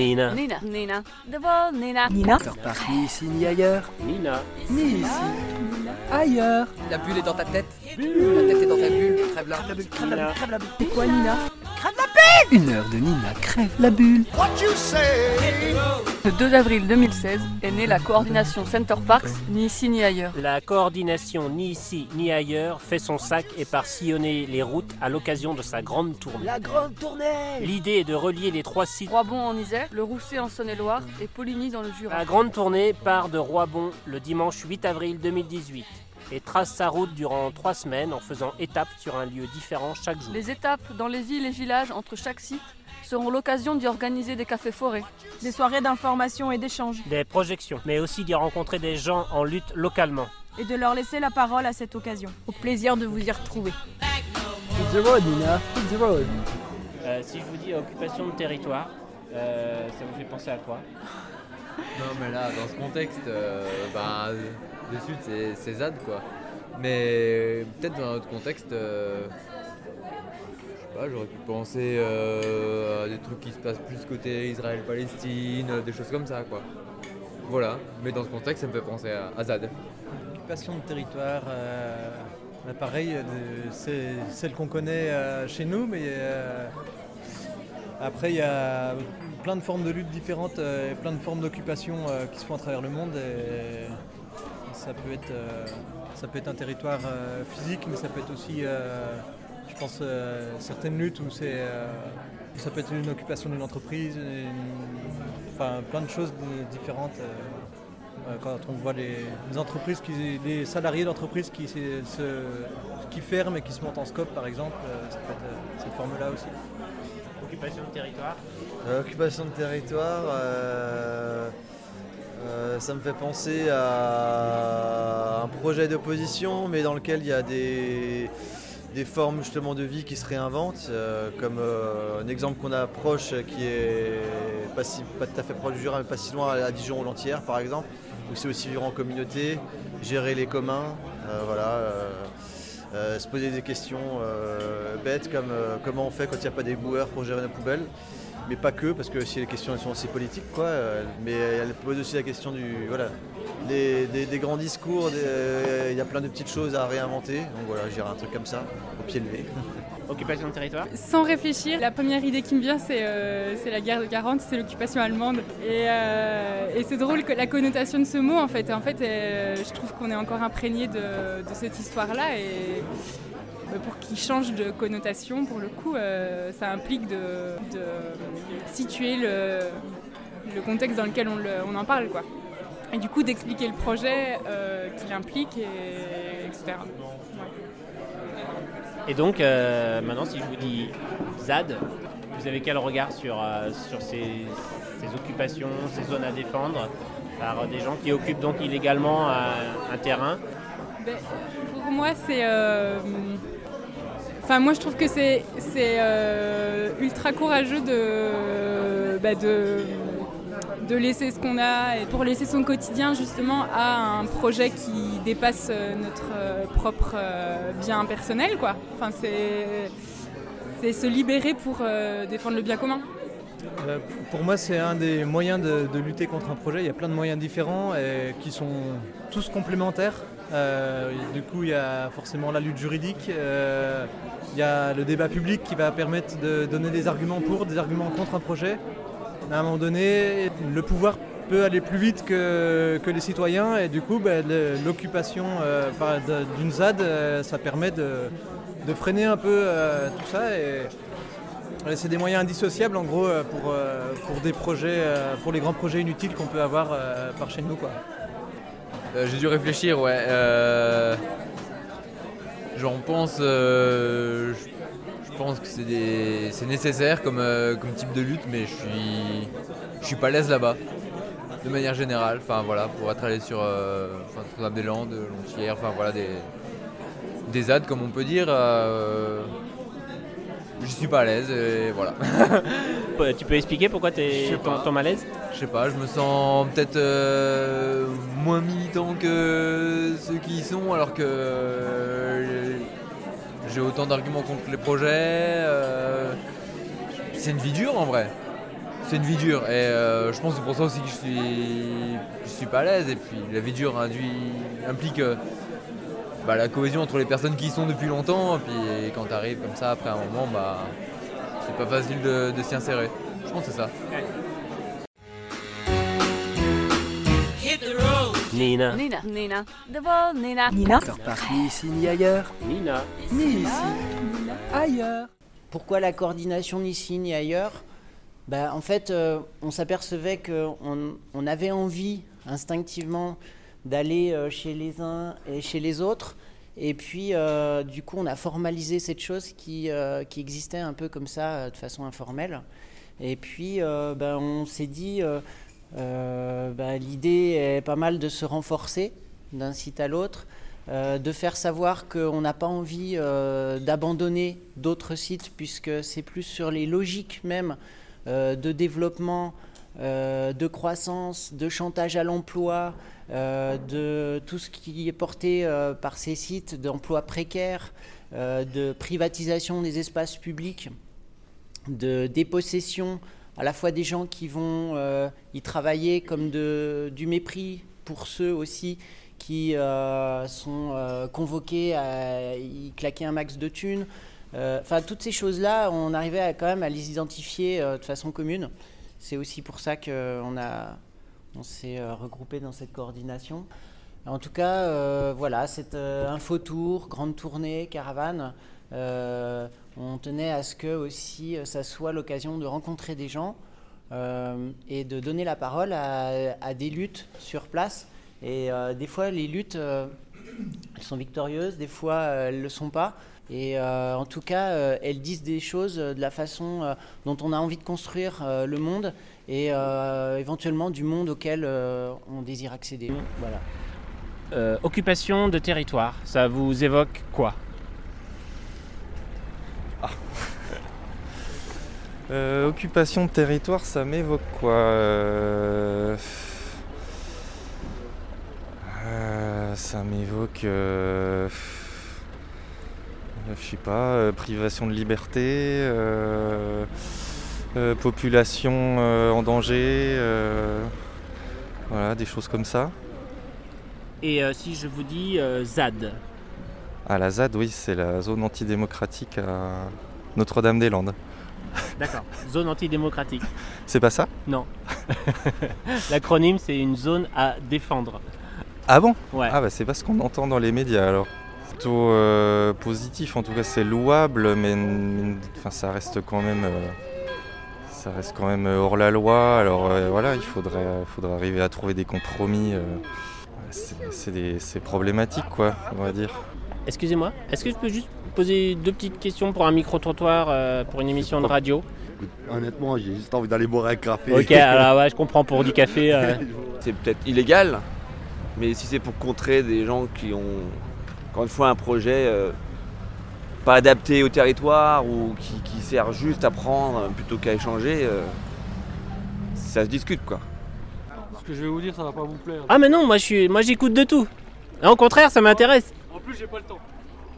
Nina. Nina. Nina. De vol, Nina. Nina Parti ni ici ni ailleurs. Nina. Ni ici. Ailleurs. La bulle est dans ta tête. Ta tête est dans ta bulle. Crève-la. Nina. C'est quoi Nina? Une heure de Nina crève la bulle. Le 2 avril 2016 est née la coordination Center Parks, ni ici ni ailleurs. La coordination ni ici ni ailleurs fait son sac et part sillonner les routes à l'occasion de sa grande tournée. La grande tournée L'idée est de relier les trois sites. Roibon en Isère, le Rousset en Saône-et-Loire et Poligny dans le Jura. La grande tournée part de Roibon le dimanche 8 avril 2018 et trace sa route durant trois semaines en faisant étape sur un lieu différent chaque jour. Les étapes dans les villes et villages entre chaque site seront l'occasion d'y organiser des cafés forêts. Des soirées d'information et d'échange. Des projections, mais aussi d'y rencontrer des gens en lutte localement. Et de leur laisser la parole à cette occasion. Au plaisir de vous y retrouver. The road, Nina. The road. Euh, si je vous dis occupation de territoire, euh, ça vous fait penser à quoi? Non mais là, dans ce contexte, euh, sud c'est, ZAD quoi. Mais peut-être dans un autre contexte, euh, je sais pas, j'aurais pu penser euh, à des trucs qui se passent plus côté Israël-Palestine, euh, des choses comme ça quoi. Voilà, mais dans ce contexte ça me fait penser à, ZAD. Occupation de territoire, bah, pareil, c'est celle qu'on connaît chez nous, mais après il y a plein de formes de lutte différentes, euh, et plein de formes d'occupation euh, qui se font à travers le monde. Et ça peut être, euh, ça peut être un territoire euh, physique, mais ça peut être aussi, euh, je pense, euh, certaines luttes où euh, ça peut être une occupation d'une entreprise, enfin plein de choses di- différentes. euh, euh, quand on voit les, entreprises, les salariés d'entreprises qui, qui ferment et qui se montent en scope par exemple, euh, ça peut être euh, cette forme-là aussi. Occupation de territoire Euh, Occupation de territoire, euh, euh, ça me fait penser à un projet d'opposition, mais dans lequel il y a des, formes justement de vie qui se réinventent, comme un exemple qu'on a proche qui est pas, si, pas tout à fait proche du Jura, mais pas si loin à Dijon ou Lantière par exemple, où c'est aussi vivre en communauté, gérer les communs, voilà. Euh, se poser des questions euh, bêtes comme euh, comment on fait quand il n'y a pas des boueurs pour gérer nos poubelles mais pas que, parce que si les questions elles sont assez politiques, quoi. mais elle pose aussi la question du. Voilà. Des, des grands discours, il y a plein de petites choses à réinventer. Donc voilà, je dirais un truc comme ça, au pied levé. Occupation de territoire Sans réfléchir, la première idée qui me vient, c'est euh, la guerre de 40, c'est l'occupation allemande. Et, euh, et c'est drôle que la connotation de ce mot, en fait, en fait euh, je trouve qu'on est encore imprégné de, cette histoire-là. Et pour qu'il change de connotation, pour le coup, ça implique de, situer le, contexte dans lequel on, en parle. Quoi. Et du coup, d'expliquer le projet qu'il implique, et, etc. Et donc, euh, maintenant, si je vous dis ZAD, vous avez quel regard sur, euh, sur ces, occupations, ces zones à défendre par des gens qui occupent donc illégalement un, un terrain? Ben, pour moi, c'est. euh, Enfin, moi, je trouve que c'est euh, ultra courageux de, bah, de, de laisser ce qu'on a et pour laisser son quotidien justement à un projet qui dépasse euh, notre euh, propre euh, bien personnel, quoi. Enfin, c'est se libérer pour défendre le bien commun. Pour moi, c'est un des moyens de, lutter contre un projet. Il y a plein de moyens différents qui sont tous complémentaires. Du coup, il y a forcément la lutte juridique, il y a le débat public qui va permettre de donner des arguments pour, des arguments contre un projet. À un moment donné, le pouvoir peut aller plus vite que, les citoyens et du coup, ben, l'occupation euh, d'une ZAD, euh, ça permet de, freiner un peu euh, tout ça. Et, C'est des moyens indissociables en gros pour, des projets, pour les grands projets inutiles qu'on peut avoir par chez nous quoi. J'ai dû réfléchir, ouais. J'en pense. Pense que c'est des- nécessaire comme, euh, comme type de lutte, mais je suis, je suis pas à l'aise là-bas. De manière générale, enfin voilà, pour être allé sur euh, enfin, Notre-Dame-des-Landes, Lontière, enfin voilà, des, des ZAD comme on peut dire. euh, je suis pas à l'aise et voilà. Euh, Tu peux expliquer pourquoi Je t'es sais ton, malaise? Je sais pas, je me sens peut-être euh, moins militant que ceux qui y sont, alors que j'ai autant d'arguments contre les projets. euh, c'est une vie dure en vrai. c'est une vie dure. Et euh, je pense que c'est pour ça aussi que je suis, suis pas à l'aise. Et puis la vie dure induit, implique euh, bah, la cohésion entre les personnes qui y sont depuis longtemps. Et puis quand tu arrives comme ça, après un moment, bah, c'est pas facile de s'y insérer. Je pense que c'est ça. Nina. Nina. Nina. De vol, Nina. Nina ni ici ni ailleurs. Nina. Ni ici, ailleurs. Pourquoi la coordination ni ici ni ailleurs? Bah, En fait, euh, on s'apercevait qu'on on avait envie instinctivement d'aller euh, chez les uns et chez les autres. Et puis, euh, du coup, on a formalisé cette chose qui, euh, qui existait un peu comme ça, euh, de façon informelle. Et puis, euh, ben, on s'est dit, euh, ben, l'idée est pas mal de se renforcer d'un site à l'autre, euh, de faire savoir qu'on n'a pas envie euh, d'abandonner d'autres sites, puisque c'est plus sur les logiques même de développement, de croissance, de chantage à l'emploi, de tout ce qui est porté par ces sites d'emploi précaires, euh, de privatisation des espaces publics, de dépossession à la fois des gens qui vont euh, y travailler comme de, du mépris pour ceux aussi qui euh, sont euh, convoqués à y claquer un max de thunes. Enfin, toutes ces choses-là, on arrivait à, quand même à les identifier de façon commune. C'est aussi pour ça qu'on on s'est regroupé dans cette coordination. En tout cas, voilà, cette info tour, grande tournée, caravane, on tenait à ce que aussi euh, ça soit l'occasion de rencontrer des gens euh, et de donner la parole à, des luttes sur place. Et euh, des fois, les luttes, elles sont victorieuses, des fois, elles ne le sont pas. Et en tout cas, elles disent des choses de la façon dont on a envie de construire le monde et éventuellement du monde auquel on désire accéder. Voilà. Occupation de territoire, ça vous évoque quoi? Euh, occupation de territoire, ça m'évoque quoi Euh, euh, Ça m'évoque, je sais pas, privation de liberté, population en danger, voilà, des choses comme ça. Et si je vous dis ZAD À la ZAD, oui, c'est la zone antidémocratique à Notre-Dame-des-Landes. D'accord. Zone antidémocratique. C'est pas ça? Non. L'acronyme, c'est une zone à défendre. Ah bon? Ouais. Ah bah c'est pas ce qu'on entend dans les médias alors. Plutôt euh, positif, en tout cas c'est louable, mais enfin, ça reste quand même euh, ça reste quand même hors la loi. Alors euh, voilà, il faudrait, faudrait arriver à trouver des compromis. euh. C'est problématique quoi, on va dire. Excusez-moi, est-ce que je peux juste poser deux petites questions pour un micro-trottoir euh, pour une émission de radio? Honnêtement, j'ai juste envie d'aller boire un café. Ok, alors ouais, je comprends pour du café. euh, C'est peut-être illégal, mais si c'est pour contrer des gens qui ont, encore une fois, un projet euh, pas adapté au territoire ou qui, qui sert juste à prendre plutôt qu'à échanger, euh, ça se discute quoi. Ce que je vais vous dire, ça va pas vous plaire. Ah mais non, moi je suis, moi j'écoute de tout. Au contraire, ça m'intéresse. En plus, j'ai pas le temps.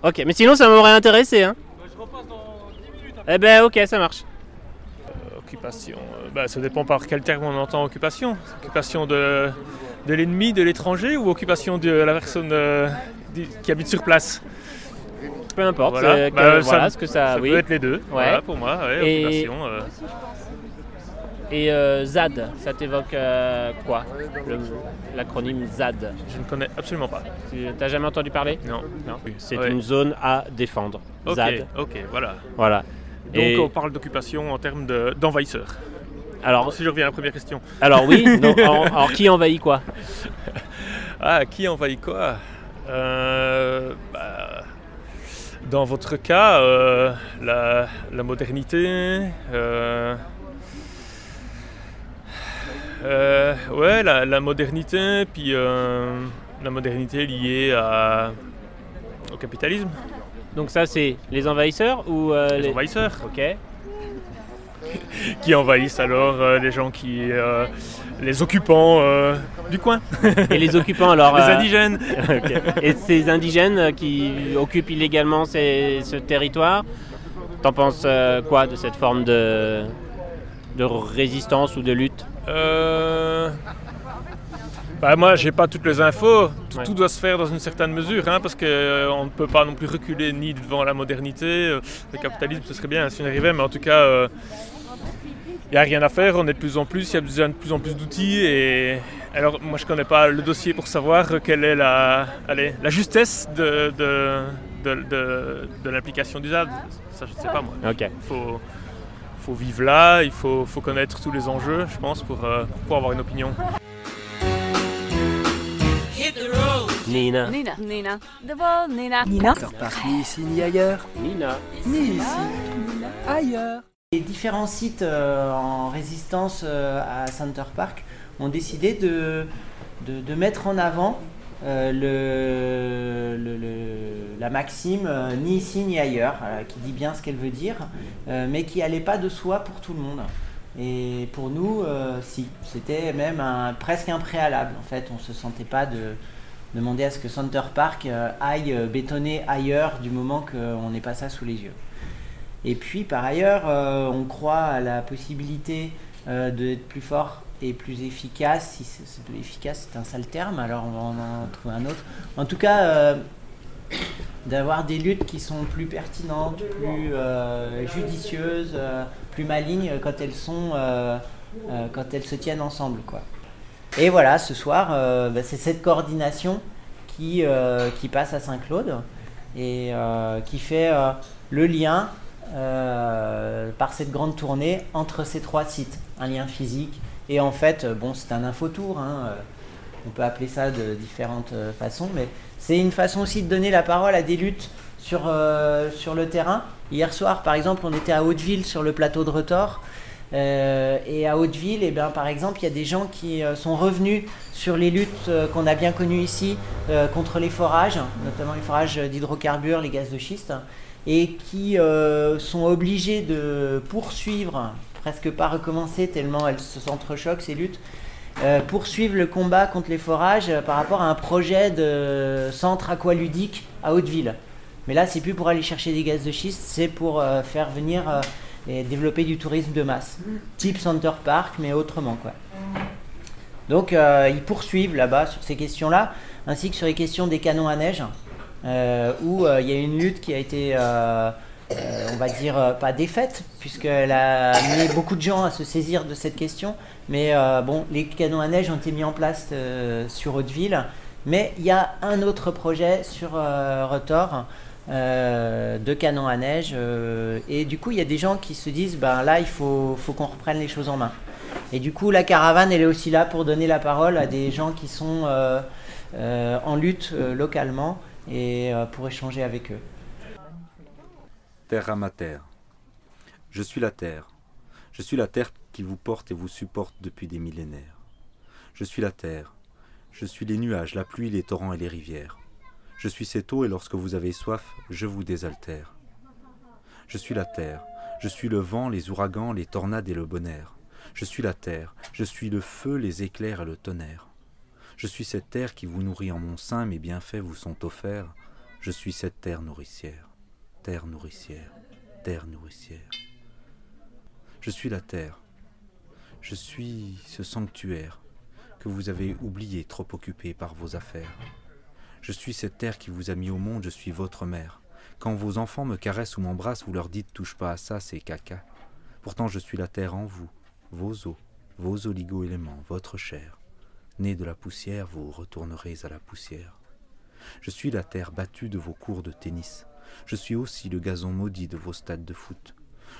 Ok, mais sinon ça m'aurait intéressé. Hein. je repasse dans 10 minutes. Eh ben ok, ça marche. Occupation, euh, bah, ça dépend par quel terme on entend occupation. Occupation de, de l'ennemi, de l'étranger ou occupation de la personne euh, qui habite sur place? Peu importe, Voilà, c'est que- Bah, voilà ça, ce que ça- ça oui. peut être les deux, Ouais. voilà, pour moi, ouais, Et- occupation. euh. Et euh, ZAD, ça t'évoque euh, quoi? L'acronyme ZAD Je ne connais absolument pas. Tu t'as jamais entendu parler? Non. Non. C'est Ouais. une zone à défendre. ZAD. ok, voilà. Voilà. Donc Et- on parle d'occupation en termes de- d'envahisseurs. Alors- si je reviens à la première question. Alors oui, donc, alors, alors qui envahit quoi? Ah, qui envahit quoi? Euh, bah, Dans votre cas, la, la modernité. Euh, ouais, la, la modernité, puis euh, la modernité liée à, au capitalisme. Donc ça c'est les envahisseurs ou euh, Les envahisseurs. Ok. qui envahissent alors les gens qui. les occupants du coin. Et les occupants alors Les indigènes. Et ces indigènes qui occupent illégalement ces- ce territoire, t'en penses quoi de cette forme de de résistance ou de lutte? Euh... Bah, moi, j'ai pas toutes les infos. Tout, Ouais. tout doit se faire dans une certaine mesure, hein, parce qu'on ne peut pas non plus reculer ni devant la modernité. euh, Le capitalisme, ce serait bien si on arrivait, mais en tout cas, il n'y a rien à faire. On est de plus en plus, il y a besoin de plus en plus d'outils. Et alors, moi, je connais pas le dossier pour savoir quelle est la, allez, la justesse de, de, de, de- de l'application du ZAD. Ça, je ne sais pas moi. Ok. Faut, faut vivre là, il faut, faut connaître tous les enjeux, je pense, pour, euh, pour avoir une opinion. Nina. Nina. Nina. De vol, Nina. Nina. Parc ni ici ni ailleurs. Nina. Ni ici. Ailleurs. Les différents sites euh, en résistance euh, à Center Park ont décidé de, de, de mettre en avant le- la maxime euh, ni ici ni ailleurs, euh, qui dit bien ce qu'elle veut dire, euh, mais qui allait pas de soi pour tout le monde. Et pour nous, euh, si, c'était même presque un préalable. En fait, on se sentait pas de demander à ce que Center Park euh, aille euh, bétonner ailleurs du moment qu'on n'ait pas ça sous les yeux. Et puis par ailleurs, euh, on croit à la possibilité euh, d'être plus fort et plus efficace. Si c'est, c'est- efficace, c'est un sale terme, alors on va en, trouver un autre. En tout cas, euh, d'avoir des luttes qui sont plus pertinentes, plus euh, judicieuses, euh, plus malignes quand elles sont, quand elles se tiennent ensemble, quoi. Et voilà, ce soir, bah, c'est cette coordination qui, qui passe à Saint-Claude et qui fait le lien par cette grande tournée entre ces trois sites. Un lien physique et en fait, euh, bon, c'est un infotour. Hein, euh, on peut appeler ça de différentes euh, façons, mais c'est une façon aussi de donner la parole à des luttes sur, sur le terrain. Hier soir, par exemple, on était à Hauteville sur le plateau de Retors. Euh, et à Hauteville, eh bien, par exemple, il y a des gens qui sont revenus sur les luttes qu'on a bien connues ici contre les forages, notamment les forages d'hydrocarbures, les gaz de schiste, et qui sont obligés de poursuivre, presque pas recommencer tellement elles se s'entrechoquent ces luttes, euh, poursuivre le combat contre les forages euh, par rapport à un projet de centre aqualudique à Hauteville. Mais là, c'est plus pour aller chercher des gaz de schiste, c'est pour euh, faire venir euh, et développer du tourisme de masse, type Center Park, mais autrement quoi. Donc ils poursuivent là-bas sur ces questions-là, ainsi que sur les questions des canons à neige, où il y a une lutte qui a été, euh, on va dire, euh, pas défaite, puisqu'elle a amené beaucoup de gens à se saisir de cette question. Mais euh, bon, les canons à neige ont été mis en place sur Hauteville, mais il y a un autre projet sur euh, de canons à neige et du coup il y a des gens qui se disent ben là il faut, faut qu'on reprenne les choses en main et du coup, la caravane, elle est aussi là pour donner la parole à des gens qui sont en lutte localement et pour échanger avec eux. Je suis la terre. Je suis la terre qui vous porte et vous supporte depuis des millénaires. Je suis la terre. Je suis les nuages, la pluie, les torrents et les rivières. Je suis cette eau et lorsque vous avez soif, je vous désaltère. Je suis la terre. Je suis le vent, les ouragans, les tornades et le bonheur. Je suis la terre. Je suis le feu, les éclairs et le tonnerre. Je suis cette terre qui vous nourrit en mon sein, mes bienfaits vous sont offerts. Je suis cette terre nourricière. Terre nourricière. Terre nourricière. Je suis la terre. Je suis ce sanctuaire que vous avez oublié trop occupé par vos affaires. Je suis cette terre qui vous a mis au monde, je suis votre mère. Quand vos enfants me caressent ou m'embrassent, vous leur dites touche pas à ça, c'est caca. Pourtant je suis la terre en vous, vos os, vos oligo-éléments, votre chair. Né de la poussière, vous retournerez à la poussière. Je suis la terre battue de vos cours de tennis. Je suis aussi le gazon maudit de vos stades de foot.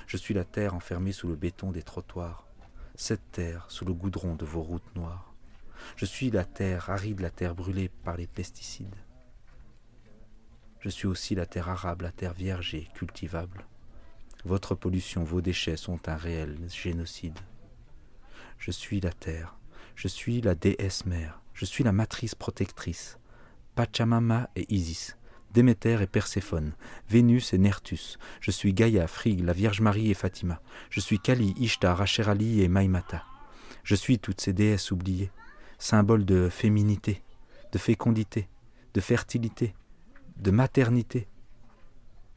Je suis la terre enfermée sous le béton des trottoirs. Cette terre sous le goudron de vos routes noires. Je suis la terre aride, la terre brûlée par les pesticides. Je suis aussi la terre arabe, la terre vierge et cultivable. Votre pollution, vos déchets sont un réel génocide. Je suis la terre, je suis la déesse mère, je suis la matrice protectrice. Pachamama et Isis, Déméter et Perséphone, Vénus et Nertus, je suis Gaïa, Frigg, la Vierge Marie et Fatima, je suis Kali, Ishtar, Asherali et Maïmata. Je suis toutes ces déesses oubliées, symboles de féminité, de fécondité, de fertilité, de maternité.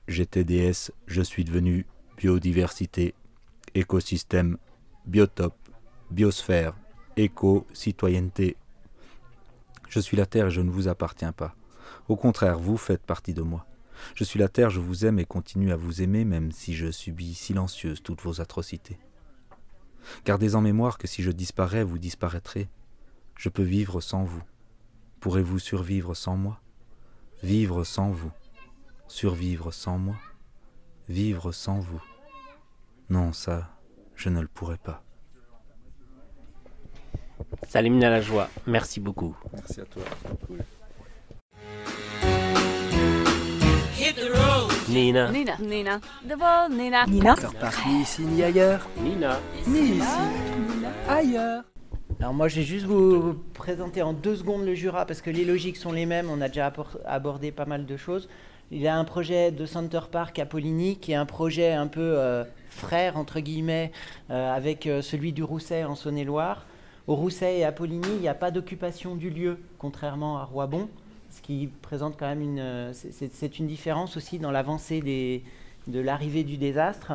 J'étais déesse, je suis devenue biodiversité, écosystème, biotope, biosphère, éco, citoyenneté. Je suis la Terre et je ne vous appartiens pas. Au contraire, vous faites partie de moi. Je suis la Terre, je vous aime et continue à vous aimer même si je subis silencieuse toutes vos atrocités. Gardez en mémoire que si je disparais, vous disparaîtrez. Je peux vivre sans vous. Pourrez-vous survivre sans moi? Vivre sans vous. Survivre sans moi Vivre sans vous. Non, ça, je ne le pourrais pas. Salim à la joie, merci beaucoup. Merci à toi. Nina. Nina. Nina. De vol, Nina. Nina. Par ni ici ni ailleurs. Nina. Ni ici, ailleurs. Alors moi je vais juste vous présenter en deux secondes le Jura parce que les logiques sont les mêmes, on a déjà abordé pas mal de choses. Il y a un projet de Center Park à Poligny qui est un projet un peu euh, frère entre guillemets euh, avec euh, celui du Rousset en Saône-et-Loire. Au Rousset et à Poligny, il n'y a pas d'occupation du lieu contrairement à Roibon, qui présente quand même une c'est une différence aussi dans l'avancée de l'arrivée du désastre.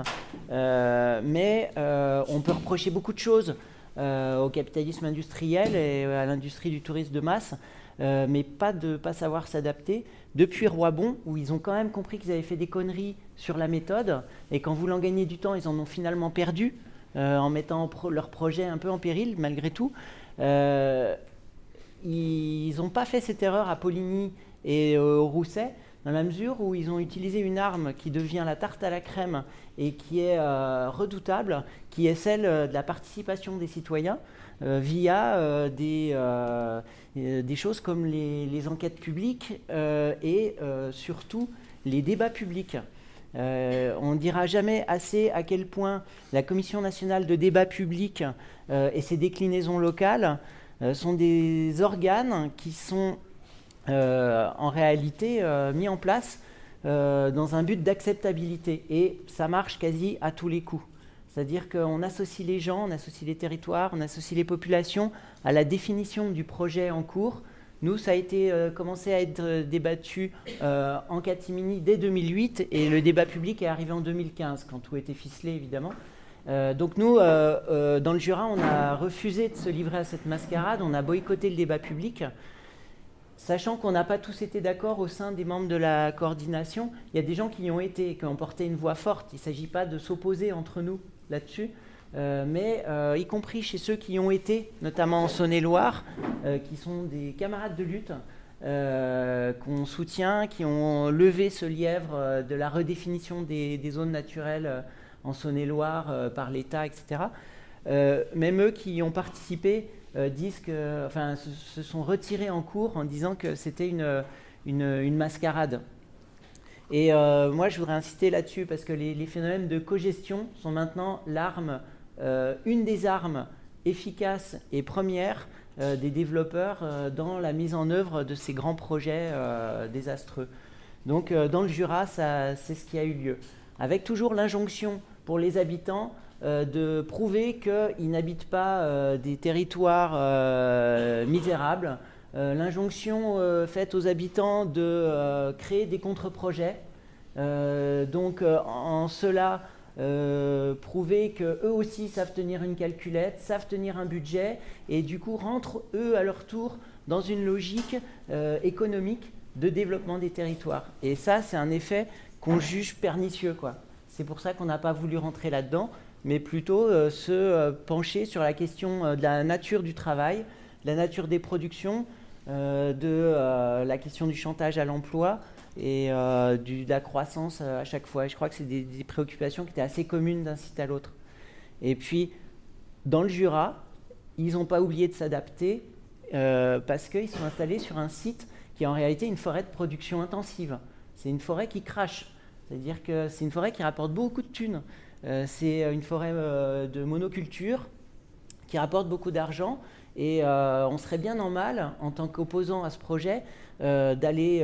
mais on peut reprocher beaucoup de choses euh, au capitalisme industriel et à l'industrie du tourisme de masse, euh, mais pas de pas savoir s'adapter. Depuis Roibon, où ils ont quand même compris qu'ils avaient fait des conneries sur la méthode, et qu'en voulant gagner du temps, ils en ont finalement perdu, euh, en mettant leur projet un peu en péril, malgré tout. Ils n'ont pas fait cette erreur à Poligny et au Rousset, dans la mesure où ils ont utilisé une arme qui devient la tarte à la crème et qui est euh, redoutable, qui est celle euh, de la participation des citoyens euh, via des, des choses comme les, les enquêtes publiques et surtout les débats publics. on ne dira jamais assez à quel point la Commission nationale de débat public et ses déclinaisons locales sont des organes qui sont en réalité mis en place euh, dans un but d'acceptabilité. Et ça marche quasi à tous les coups. C'est-à-dire qu'on associe les gens, on associe les territoires, on associe les populations à la définition du projet en cours. Nous, ça a été euh, commencé à être euh, débattu en catimini dès 2008 et le débat public est arrivé en 2015, quand tout était ficelé évidemment. Donc nous, dans le Jura, on a refusé de se livrer à cette mascarade, on a boycotté le débat public sachant qu'on n'a pas tous été d'accord au sein des membres de la coordination. Il y a des gens qui y ont été, qui ont porté une voix forte. Il ne s'agit pas de s'opposer entre nous là-dessus, euh, mais euh, y compris chez ceux qui y ont été, notamment en Saône-et-Loire, euh, qui sont des camarades de lutte. qu'on soutient, qui ont levé ce lièvre de la redéfinition des zones naturelles en Saône-et-Loire par l'État, etc. même eux qui ont participé euh, disent que, enfin, se, sont retirés en cours en disant que c'était une, une, mascarade. Et euh, moi, je voudrais insister là-dessus parce que les, phénomènes de cogestion sont maintenant l'arme, euh, une des armes efficaces et premières des développeurs dans la mise en œuvre de ces grands projets désastreux. Donc, dans le Jura, c'est ce qui a eu lieu. Avec toujours l'injonction pour les habitants euh, de prouver qu'ils n'habitent pas euh, des territoires euh, misérables. L'injonction faite aux habitants de créer des contre-projets. donc en cela, prouver qu'eux aussi savent tenir une calculette, savent tenir un budget, et du coup rentrent eux à leur tour dans une logique économique de développement des territoires. Et ça, c'est un effet qu'on juge pernicieux. C'est pour ça qu'on n'a pas voulu rentrer là-dedans mais plutôt euh, se euh, pencher sur la question euh, de la nature du travail, de la nature des productions, de la question du chantage à l'emploi et de la croissance à chaque fois. je crois que c'est des, préoccupations qui étaient assez communes d'un site à l'autre. Et puis, dans le Jura, ils n'ont pas oublié de s'adapter parce qu'ils sont installés sur un site qui est en réalité une forêt de production intensive. C'est une forêt qui crache. C'est-à-dire que c'est une forêt qui rapporte beaucoup de thunes. Euh, c'est une forêt euh, de monoculture qui rapporte beaucoup d'argent. Et euh, on serait bien en mal, en tant qu'opposant à ce projet, d'aller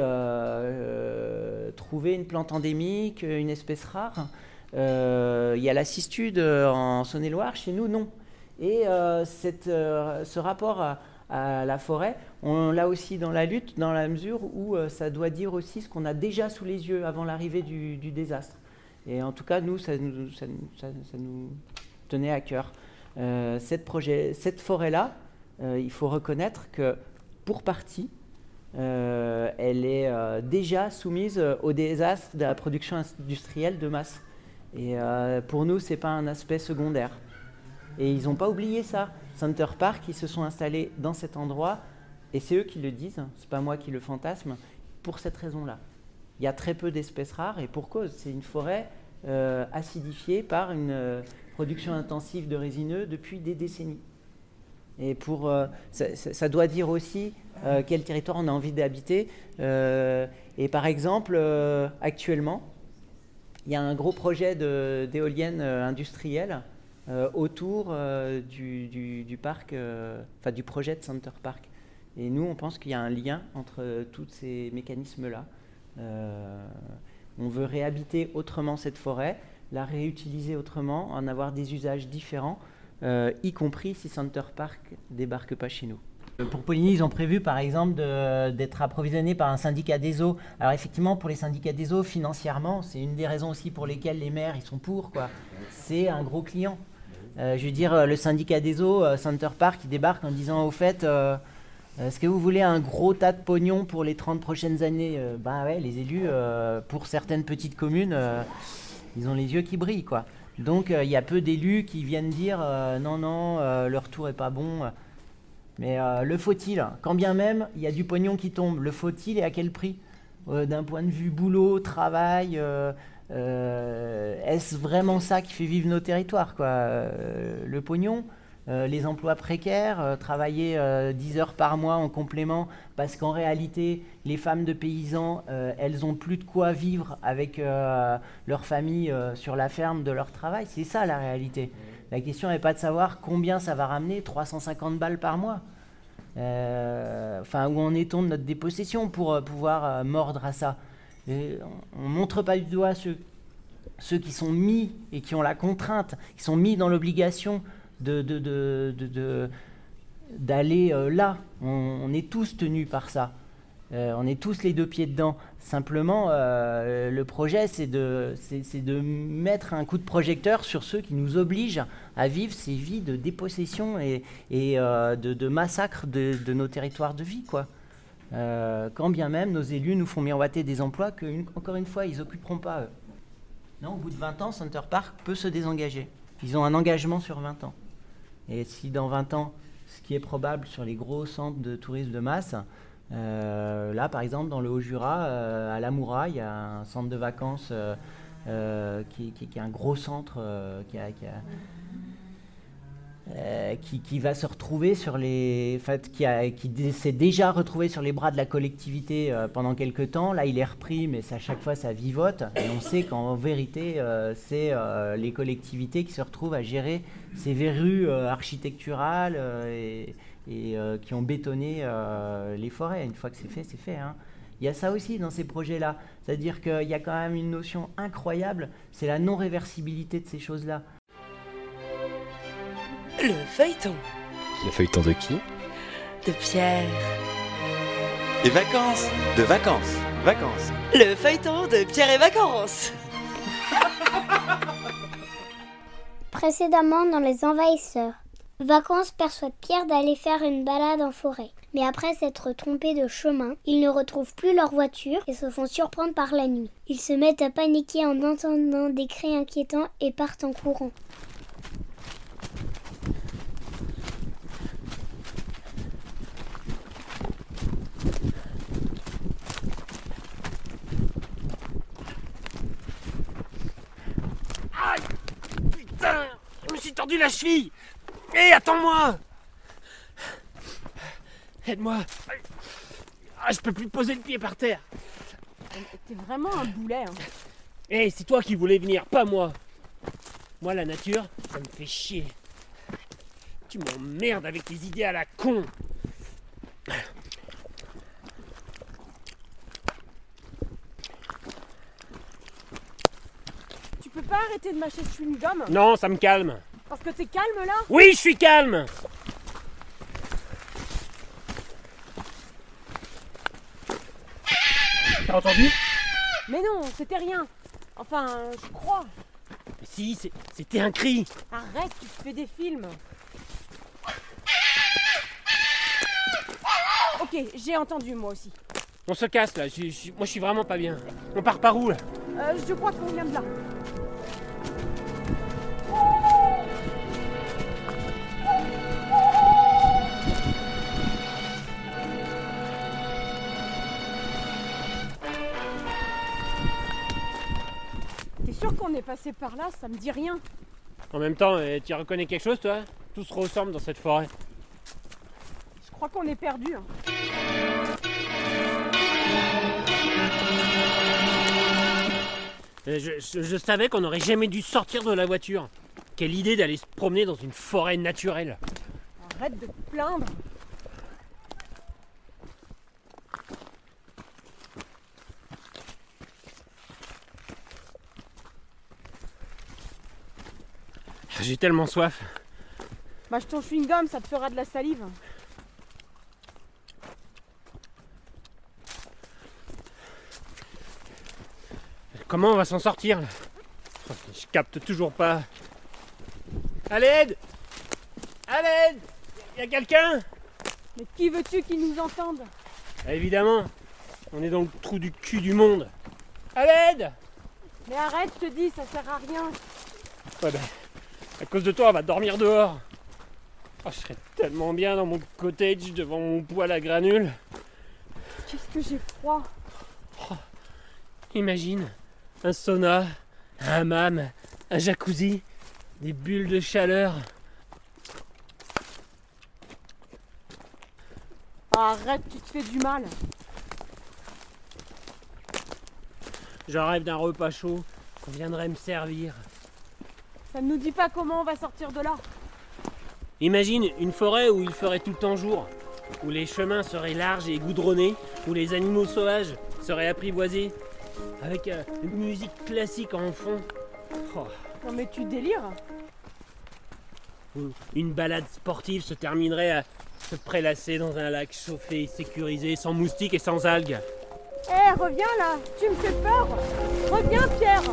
trouver une plante endémique, une espèce rare. Il y a la cistude en Saône-et-Loire, chez nous, non. Et ce rapport la forêt, on l'a aussi dans la lutte, dans la mesure où ça doit dire aussi ce qu'on a déjà sous les yeux avant l'arrivée du désastre. Et en tout cas, nous, ça nous, tenait à cœur. Euh, cette, forêt-là, euh, il faut reconnaître que pour partie, euh, elle est euh, déjà soumise euh, au désastre de la production industrielle de masse. Et euh, pour nous, ce n'est pas un aspect secondaire. Et ils n'ont pas oublié ça. Center Park, ils se sont installés dans cet endroit, et c'est eux qui le disent, c'est pas moi qui le fantasme, pour cette raison-là. Il y a très peu d'espèces rares, et pour cause, c'est une forêt euh, acidifiée par une euh, production intensive de résineux depuis des décennies. Et pour, euh, ça, ça- doit dire aussi quel territoire on a envie d'habiter. Et par exemple, actuellement, il y a un gros projet d'éoliennes industrielles euh, autour euh, du, parc, euh, enfin du projet de Center Park. Et nous, on pense qu'il y a un lien entre tous ces mécanismes-là. On veut réhabiter autrement cette forêt, la réutiliser autrement, en avoir des usages différents, y compris si Center Park débarque pas chez nous. Pour Poligny, ils ont prévu par exemple d'être approvisionnés par un syndicat des eaux. Alors effectivement, pour les syndicats des eaux, financièrement, c'est une des raisons aussi pour lesquelles les maires ils sont pour. C'est un gros client. Euh, je veux dire, euh, le syndicat des eaux, euh, Center Park, il débarque en disant au fait, est-ce que vous voulez un gros tas de pognon pour les 30 prochaines années Ben ouais, les élus, pour certaines petites communes, ils ont les yeux qui brillent. quoi. Donc il y a peu d'élus qui viennent dire non, non, euh, le retour est pas bon. Mais le faut-il? Quand bien même il y a du pognon qui tombe, le faut-il et à quel prix? D'un point de vue boulot, travail, euh, est-ce vraiment ça qui fait vivre nos territoires quoi Euh, Le pognon euh, les emplois précaires, travailler euh, 10 heures par mois en complément, parce qu'en réalité, les femmes de paysans, elles ont plus de quoi vivre avec leur famille sur la ferme de leur travail. C'est ça la réalité. La question n'est pas de savoir combien ça va ramener, 350 balles par mois. Enfin, où en est-on de notre dépossession pour pouvoir mordre à ça? On ne montre pas du doigt ceux, qui sont mis et qui ont la contrainte, qui sont mis dans l'obligation de, d'aller euh, là. On, est tous tenus par ça. Euh, on est tous les deux pieds dedans. Simplement, euh, le projet, c'est de, c'est, de mettre un coup de projecteur sur ceux qui nous obligent à vivre ces vies de dépossession et, de massacre de, de nos territoires de vie. Quoi. Euh, quand bien même nos élus nous font miroiter des emplois que, une- encore une fois, ils n'occuperont pas eux. Non, au bout de 20 ans, Center Park peut se désengager. Ils ont un engagement sur 20 ans. Et si dans 20 ans, ce qui est probable sur les gros centres de tourisme de masse, euh, là par exemple dans le Haut-Jura, euh, à Lamoura, il y a un centre de vacances euh, qui, est un gros centre qui a- euh, qui, va se retrouver sur les, qui, s'est déjà retrouvé sur les bras de la collectivité euh, pendant quelques temps. Là, il est repris, mais à chaque fois ça vivote. Et on sait qu'en vérité, euh, c'est les collectivités qui se retrouvent à gérer ces verrues architecturales et, qui ont bétonné les forêts. Une fois que c'est fait, c'est fait. hein. Il y a ça aussi dans ces projets-là. C'est-à-dire qu'il y a quand même une notion incroyable, c'est la non-réversibilité de ces choses-là. Le feuilleton Le feuilleton de qui? De Pierre. Et vacances De vacances Vacances Le feuilleton de Pierre et Vacances. Précédemment dans Les Envahisseurs. Vacances persuade Pierre d'aller faire une balade en forêt. Mais après s'être trompé de chemin, ils ne retrouvent plus leur voiture et se font surprendre par la nuit. Ils se mettent à paniquer en entendant des cris inquiétants et partent en courant. Aïe Putain Je me suis tordu la cheville. Hé, attends-moi. Aide-moi. Ah, Je peux plus poser le pied par terre. T'es vraiment un boulet. Hein. Hé, c'est toi qui voulais venir, pas moi. Moi, la nature, ça me fait chier. Tu m'emmerdes avec tes idées à la con. Tu peux pas arrêter de mâcher ce chewing-gum Non, ça me calme Parce que t'es calme là? Oui, je suis calme T'as entendu? Mais non, c'était rien. Enfin, je crois. si, c'est- c'était un cri. Arrête, tu te fais des films. Ok, j'ai entendu moi aussi. On se casse là, je- je- moi je suis vraiment pas bien. On part par où là? Euh, je crois qu'on vient de là. Sûr qu'on est passé par là Ça me dit rien. En même temps, euh, tu reconnais quelque chose toi Tout se ressemble dans cette forêt. Je crois qu'on est perdu. hein. Euh, Je, je- je savais qu'on n'aurait jamais dû sortir de la voiture. Quelle idée d'aller se promener dans une forêt naturelle. Arrête de te plaindre. J'ai tellement soif. Mâche ton chewing-gum, ça te fera de la salive. Comment on va s'en sortir là? Je capte toujours pas. À l'aide À l'aide Y a quelqu'un? Mais qui veux-tu qui nous entende? Ah, Évidemment, on est dans le trou du cul du monde. À l'aide Mais arrête, je te dis, ça sert à rien. Ouais ben, à cause de toi, on va dormir dehors. Oh, je serais tellement bien dans mon cottage devant mon poêle à granules. Qu'est-ce que j'ai froid. Imagine, un sauna, un hammam, un jacuzzi, des bulles de chaleur. Arrête, tu te fais du mal. Je rêve d'un repas chaud qu'on viendrait me servir. Ça ne nous dit pas comment on va sortir de là. Imagine une forêt où il ferait tout le temps jour, où les chemins seraient larges et goudronnés, où les animaux sauvages seraient apprivoisés, avec euh, une musique classique en fond. Oh, Non mais tu délires. une balade sportive se terminerait à se prélasser dans un lac chauffé sécurisé, sans moustiques et sans algues. Eh, reviens là, tu me fais peur. Reviens Pierre.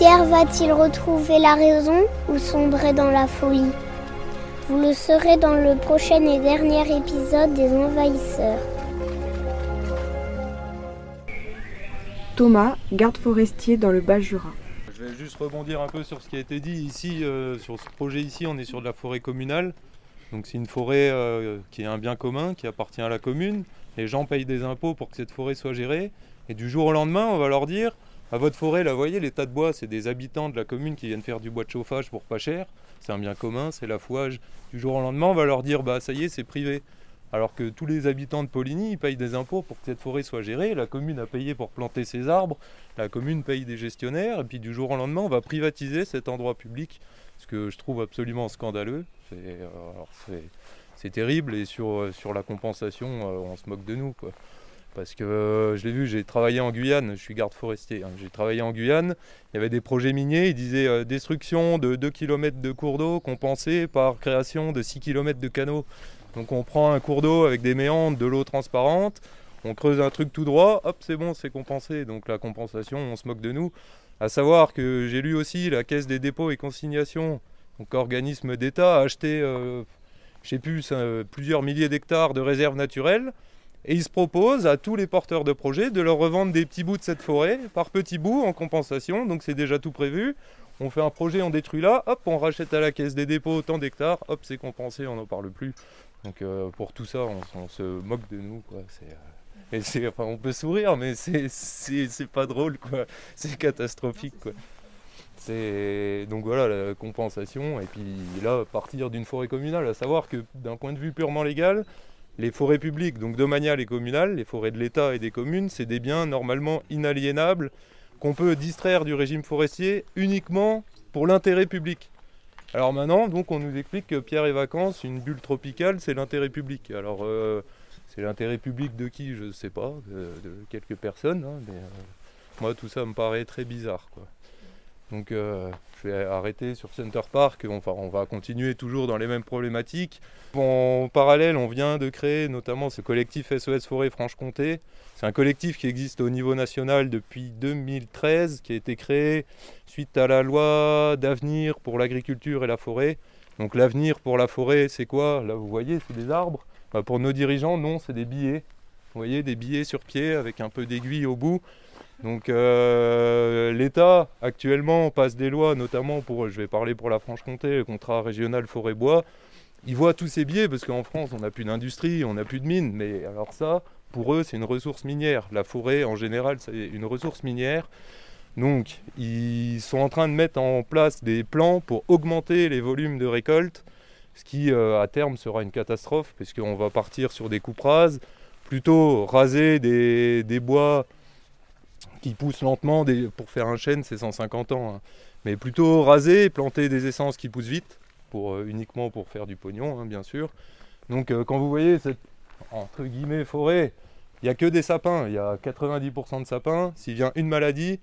Pierre va-t-il retrouver la raison ou sombrer dans la folie? Vous le saurez dans le prochain et dernier épisode des Envahisseurs. Thomas, garde forestier dans le Bas-Jura. Je vais juste rebondir un peu sur ce qui a été dit ici, euh, sur ce projet ici, on est sur de la forêt communale. Donc c'est une forêt euh, qui est un bien commun, qui appartient à la commune. Les gens payent des impôts pour que cette forêt soit gérée. Et du jour au lendemain, on va leur dire, à votre forêt, là, vous voyez, les tas de bois, c'est des habitants de la commune qui viennent faire du bois de chauffage pour pas cher. C'est un bien commun, c'est la fouage. Du jour au lendemain, on va leur dire, bah ça y est, c'est privé. Alors que tous les habitants de Poligny ils payent des impôts pour que cette forêt soit gérée. La commune a payé pour planter ses arbres. La commune paye des gestionnaires. Et puis du jour au lendemain, on va privatiser cet endroit public. Ce que je trouve absolument scandaleux. C'est euh, terrible. Et sur, euh, la compensation, euh, on se moque de nous. Parce que euh, je l'ai vu, j'ai travaillé en Guyane, je suis garde forestier. hein. J'ai travaillé en Guyane, il y avait des projets miniers, ils disaient euh, destruction de 2 km de cours d'eau compensée par création de 6 km de canaux. Donc on prend un cours d'eau avec des méandres, de l'eau transparente, on creuse un truc tout droit, hop c'est bon, c'est compensé. Donc la compensation, on se moque de nous. À savoir que j'ai lu aussi la Caisse des dépôts et consignations, donc organisme d'État, a acheté, euh, je sais plus, plusieurs milliers d'hectares de réserves naturelles. Et il se propose à tous les porteurs de projets de leur revendre des petits bouts de cette forêt par petits bouts en compensation. Donc c'est déjà tout prévu. On fait un projet, on détruit là, hop, on rachète à la caisse des dépôts autant d'hectares, hop, c'est compensé, on n'en parle plus. Donc euh, pour tout ça, on, se moque de nous. Euh, et enfin, on peut sourire, mais c'est, pas drôle, quoi. C'est catastrophique, quoi. Donc voilà la compensation et puis là partir d'une forêt communale, à savoir que d'un point de vue purement légal, les forêts publiques, donc domaniales et communales, les forêts de l'État et des communes, c'est des biens normalement inaliénables qu'on peut distraire du régime forestier uniquement pour l'intérêt public. Alors maintenant, donc on nous explique que Pierre et Vacances, une bulle tropicale, c'est l'intérêt public. Alors euh, c'est l'intérêt public de qui, je ne sais pas, de, quelques personnes, hein, mais euh, moi tout ça me paraît très bizarre. Donc euh, je vais arrêter sur Center Park, enfin, on va continuer toujours dans les mêmes problématiques. En parallèle, on vient de créer notamment ce collectif SOS Forêt Franche-Comté. C'est un collectif qui existe au niveau national depuis 2013, qui a été créé suite à la loi d'avenir pour l'agriculture et la forêt. Donc l'avenir pour la forêt, c'est quoi? Là, vous voyez, c'est des arbres. Bah, pour nos dirigeants, non, c'est des billets. Vous voyez, des billets sur pied avec un peu d'aiguille au bout. Donc euh, l'État actuellement passe des lois, notamment pour, je vais parler pour la Franche-Comté, le contrat régional forêt-bois. Ils voient tous ces billets parce qu'en France, on n'a plus d'industrie, on n'a plus de mines. Mais alors ça, pour eux, c'est une ressource minière. La forêt, en général, c'est une ressource minière. Donc, ils sont en train de mettre en place des plans pour augmenter les volumes de récolte, ce qui, euh, à terme, sera une catastrophe, puisqu'on va partir sur des coupes rases, plutôt raser des bois qui poussent lentement. Pour faire un chêne, c'est 150 ans. hein. Mais plutôt raser planter des essences qui poussent vite, pour, euh, uniquement pour faire du pognon, hein, bien sûr. Donc, euh, quand vous voyez cette, entre guillemets, forêt, il n'y a que des sapins. Il y a 90% de sapins. S'il vient une maladie,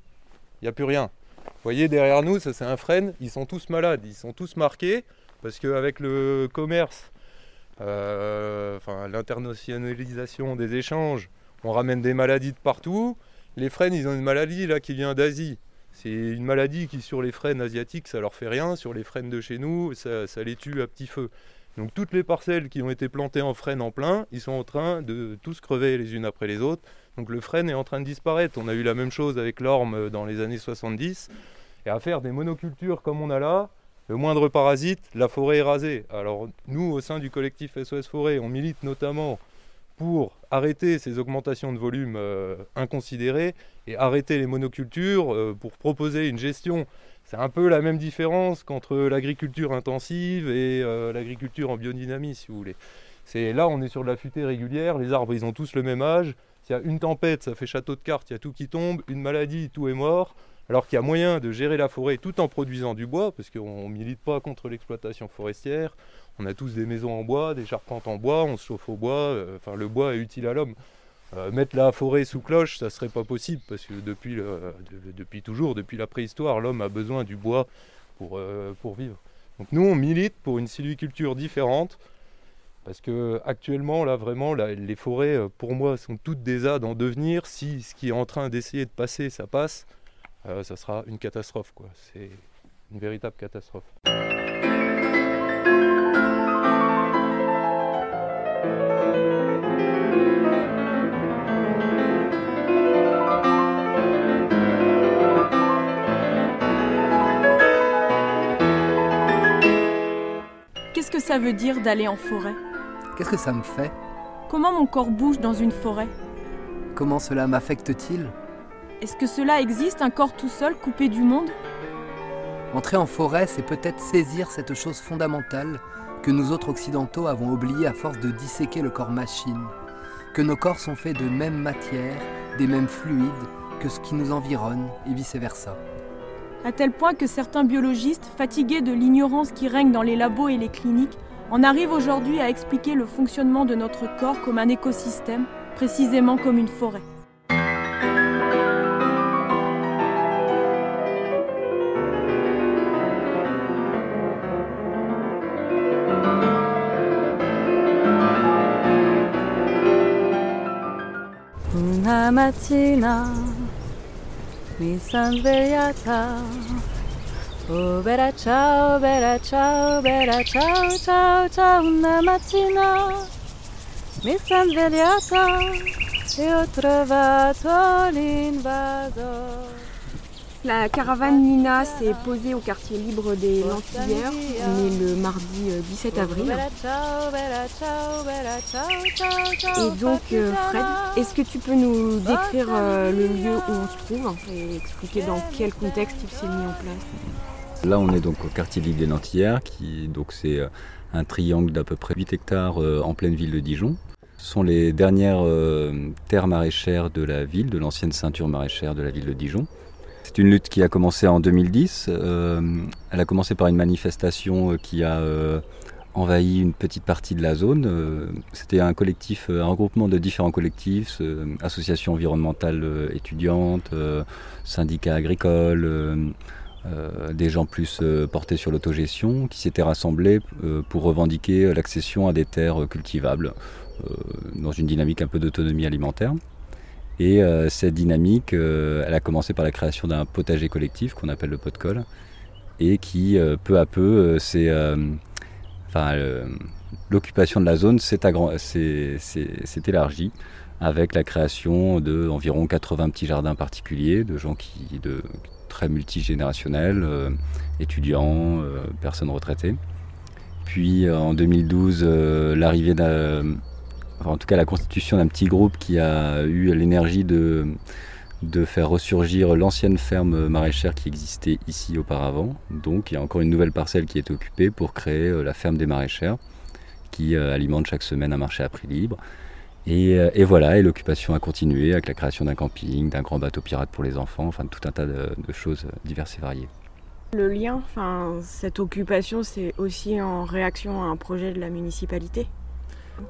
il n'y a plus rien. Vous voyez derrière nous, ça c'est un frêne, ils sont tous malades, ils sont tous marqués, parce qu'avec le commerce, euh, enfin, l'internationalisation des échanges, on ramène des maladies de partout. Les frênes, ils ont une maladie là qui vient d'Asie. C'est une maladie qui sur les frênes asiatiques, ça leur fait rien, sur les frênes de chez nous, ça, ça les tue à petit feu. Donc toutes les parcelles qui ont été plantées en frêne en plein, ils sont en train de tous crever les unes après les autres. Donc le frêne est en train de disparaître. On a eu la même chose avec l'orme dans les années 70. Et à faire des monocultures comme on a là, le moindre parasite, la forêt est rasée. Alors nous, au sein du collectif SOS Forêt, on milite notamment pour arrêter ces augmentations de volume euh, inconsidérées et arrêter les monocultures euh, pour proposer une gestion. C'est un peu la même différence qu'entre l'agriculture intensive et euh, l'agriculture en biodynamie, si vous voulez. C'est là, on est sur de la futée régulière. Les arbres, ils ont tous le même âge. S'il y a une tempête, ça fait château de cartes, il y a tout qui tombe. Une maladie, tout est mort. Alors qu'il y a moyen de gérer la forêt tout en produisant du bois, parce qu'on ne milite pas contre l'exploitation forestière. On a tous des maisons en bois, des charpentes en bois, on se chauffe au bois. euh, Enfin, le bois est utile à l'homme. Euh, mettre la forêt sous cloche, ça serait pas possible, parce que depuis, depuis toujours, depuis la préhistoire, l'homme a besoin du bois pour, euh, pour vivre. Donc nous, on milite pour une sylviculture différente, parce que actuellement, là, vraiment, les forêts, pour moi, sont toutes des ZAD en devenir. Si ce qui est en train d'essayer de passer, ça passe, ça sera une catastrophe. C'est une véritable catastrophe. Ça veut dire d'aller en forêt Qu'est-ce que ça me fait Comment mon corps bouge dans une forêt Comment cela m'affecte-t-il Est-ce que cela existe, un corps tout seul, coupé du monde Entrer en forêt, c'est peut-être saisir cette chose fondamentale que nous autres occidentaux avons oubliée à force de disséquer le corps machine, que nos corps sont faits de même matière, des mêmes fluides que ce qui nous environne et vice-versa. À tel point que certains biologistes, fatigués de l'ignorance qui règne dans les labos et les cliniques, en arrivent aujourd'hui à expliquer le fonctionnement de notre corps comme un écosystème, précisément comme une forêt. Mi son svegliata. Ciao, bella ciao, bella ciao, ciao, ciao. Una mattina mi son svegliata e ho trovato l'invasor. La caravane Nina s'est posée au quartier libre des Lentillères. On est le mardi euh, 17 avril. Bella ciao, bella ciao, bella ciao, ciao, ciao. Et donc, euh, Fred, est-ce que tu peux nous décrire euh, le lieu où on se trouve et expliquer dans quel contexte il s'est mis en place? Là, on est donc au quartier libre des Lentillères, qui donc c'est euh, un triangle d'à peu près 8 hectares euh, en pleine ville de Dijon. Ce sont les dernières euh, terres maraîchères de la ville, de l'ancienne ceinture maraîchère de la ville de Dijon. C'est une lutte qui a commencé en 2010. euh, elle a commencé par une manifestation euh, qui a euh, envahi une petite partie de la zone. C'était un collectif, un regroupement de différents collectifs, associations environnementales étudiantes, syndicats agricoles, des gens plus portés sur l'autogestion qui s'étaient rassemblés pour revendiquer l'accession à des terres cultivables dans une dynamique un peu d'autonomie alimentaire. Et euh, cette dynamique, euh, elle a commencé par la création d'un potager collectif qu'on appelle le pot de et qui euh, peu à peu euh, l'occupation de la zone s'est élargie avec la création de environ 80 petits jardins particuliers de gens qui de très multigénérationnels, étudiants, personnes retraitées. Puis en 2012, euh, l'arrivée d'un, en tout cas la constitution d'un petit groupe qui a eu l'énergie de faire ressurgir l'ancienne ferme maraîchère qui existait ici auparavant. Donc il y a encore une nouvelle parcelle qui est occupée pour créer euh, la ferme des maraîchères qui euh, alimente chaque semaine un marché à prix libre. Et, euh, et voilà, et l'occupation a continué avec la création d'un camping, d'un grand bateau pirate pour les enfants, enfin tout un tas de, choses diverses et variées. Le lien, cette occupation, c'est aussi en réaction à un projet de la municipalité?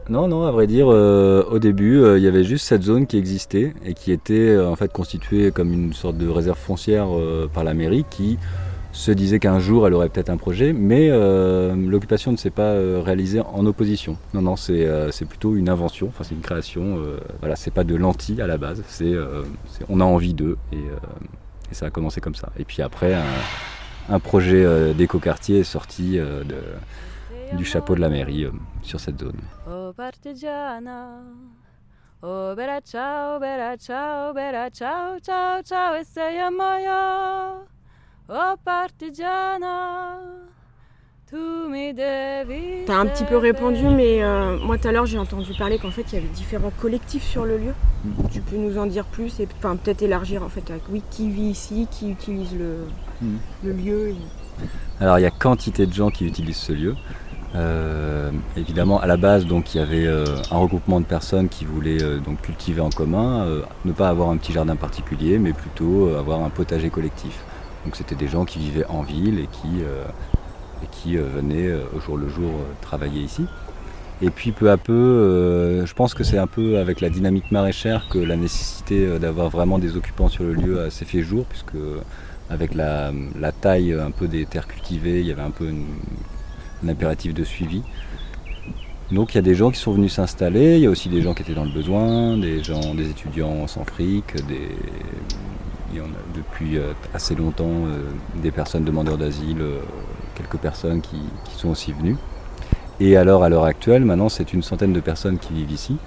Non, non, à vrai dire, euh, au début, euh, il y avait juste cette zone qui existait et qui était euh, en fait constituée comme une sorte de réserve foncière par la mairie qui se disait qu'un jour elle aurait peut-être un projet, mais l'occupation ne s'est pas réalisée en opposition. Non, non, c'est plutôt une invention, enfin c'est une création. voilà, c'est pas de lentilles à la base, c'est on a envie d'eux et, ça a commencé comme ça. Et puis après, un, projet d'écoquartier est sorti de- du chapeau de la mairie euh, sur cette zone. Oh partigiana, oh bella ciao, bella ciao, bella ciao, ciao, ciao e sei a moia. Oh partigiana, tu mi devi. T'as un petit peu répondu, mais euh, moi tout à l'heure j'ai entendu parler qu'en fait il y avait différents collectifs sur le lieu. Tu peux nous en dire plus et enfin, peut-être élargir en fait avec oui, qui vit ici, qui utilise le, le lieu. et- Alors il y a quantité de gens qui utilisent ce lieu. Euh, évidemment, à la base, donc il y avait euh, un regroupement de personnes qui voulaient euh, donc cultiver en commun, ne pas avoir un petit jardin particulier, mais plutôt avoir un potager collectif. Donc c'était des gens qui vivaient en ville et qui, et qui venaient au jour le jour travailler ici. Et puis peu à peu, je pense que c'est un peu avec la dynamique maraîchère que la nécessité d'avoir vraiment des occupants sur le lieu s'est fait jour, puisque avec la, la taille un peu des terres cultivées, il y avait un peu une- un impératif de suivi. Donc il y a des gens qui sont venus s'installer, il y a aussi des gens qui étaient dans le besoin, des gens, des étudiants sans fric, des, il a depuis euh, assez longtemps euh, des personnes demandeurs d'asile, euh, quelques personnes qui, sont aussi venues. Et alors à l'heure actuelle, maintenant c'est une centaine de personnes qui vivent ici,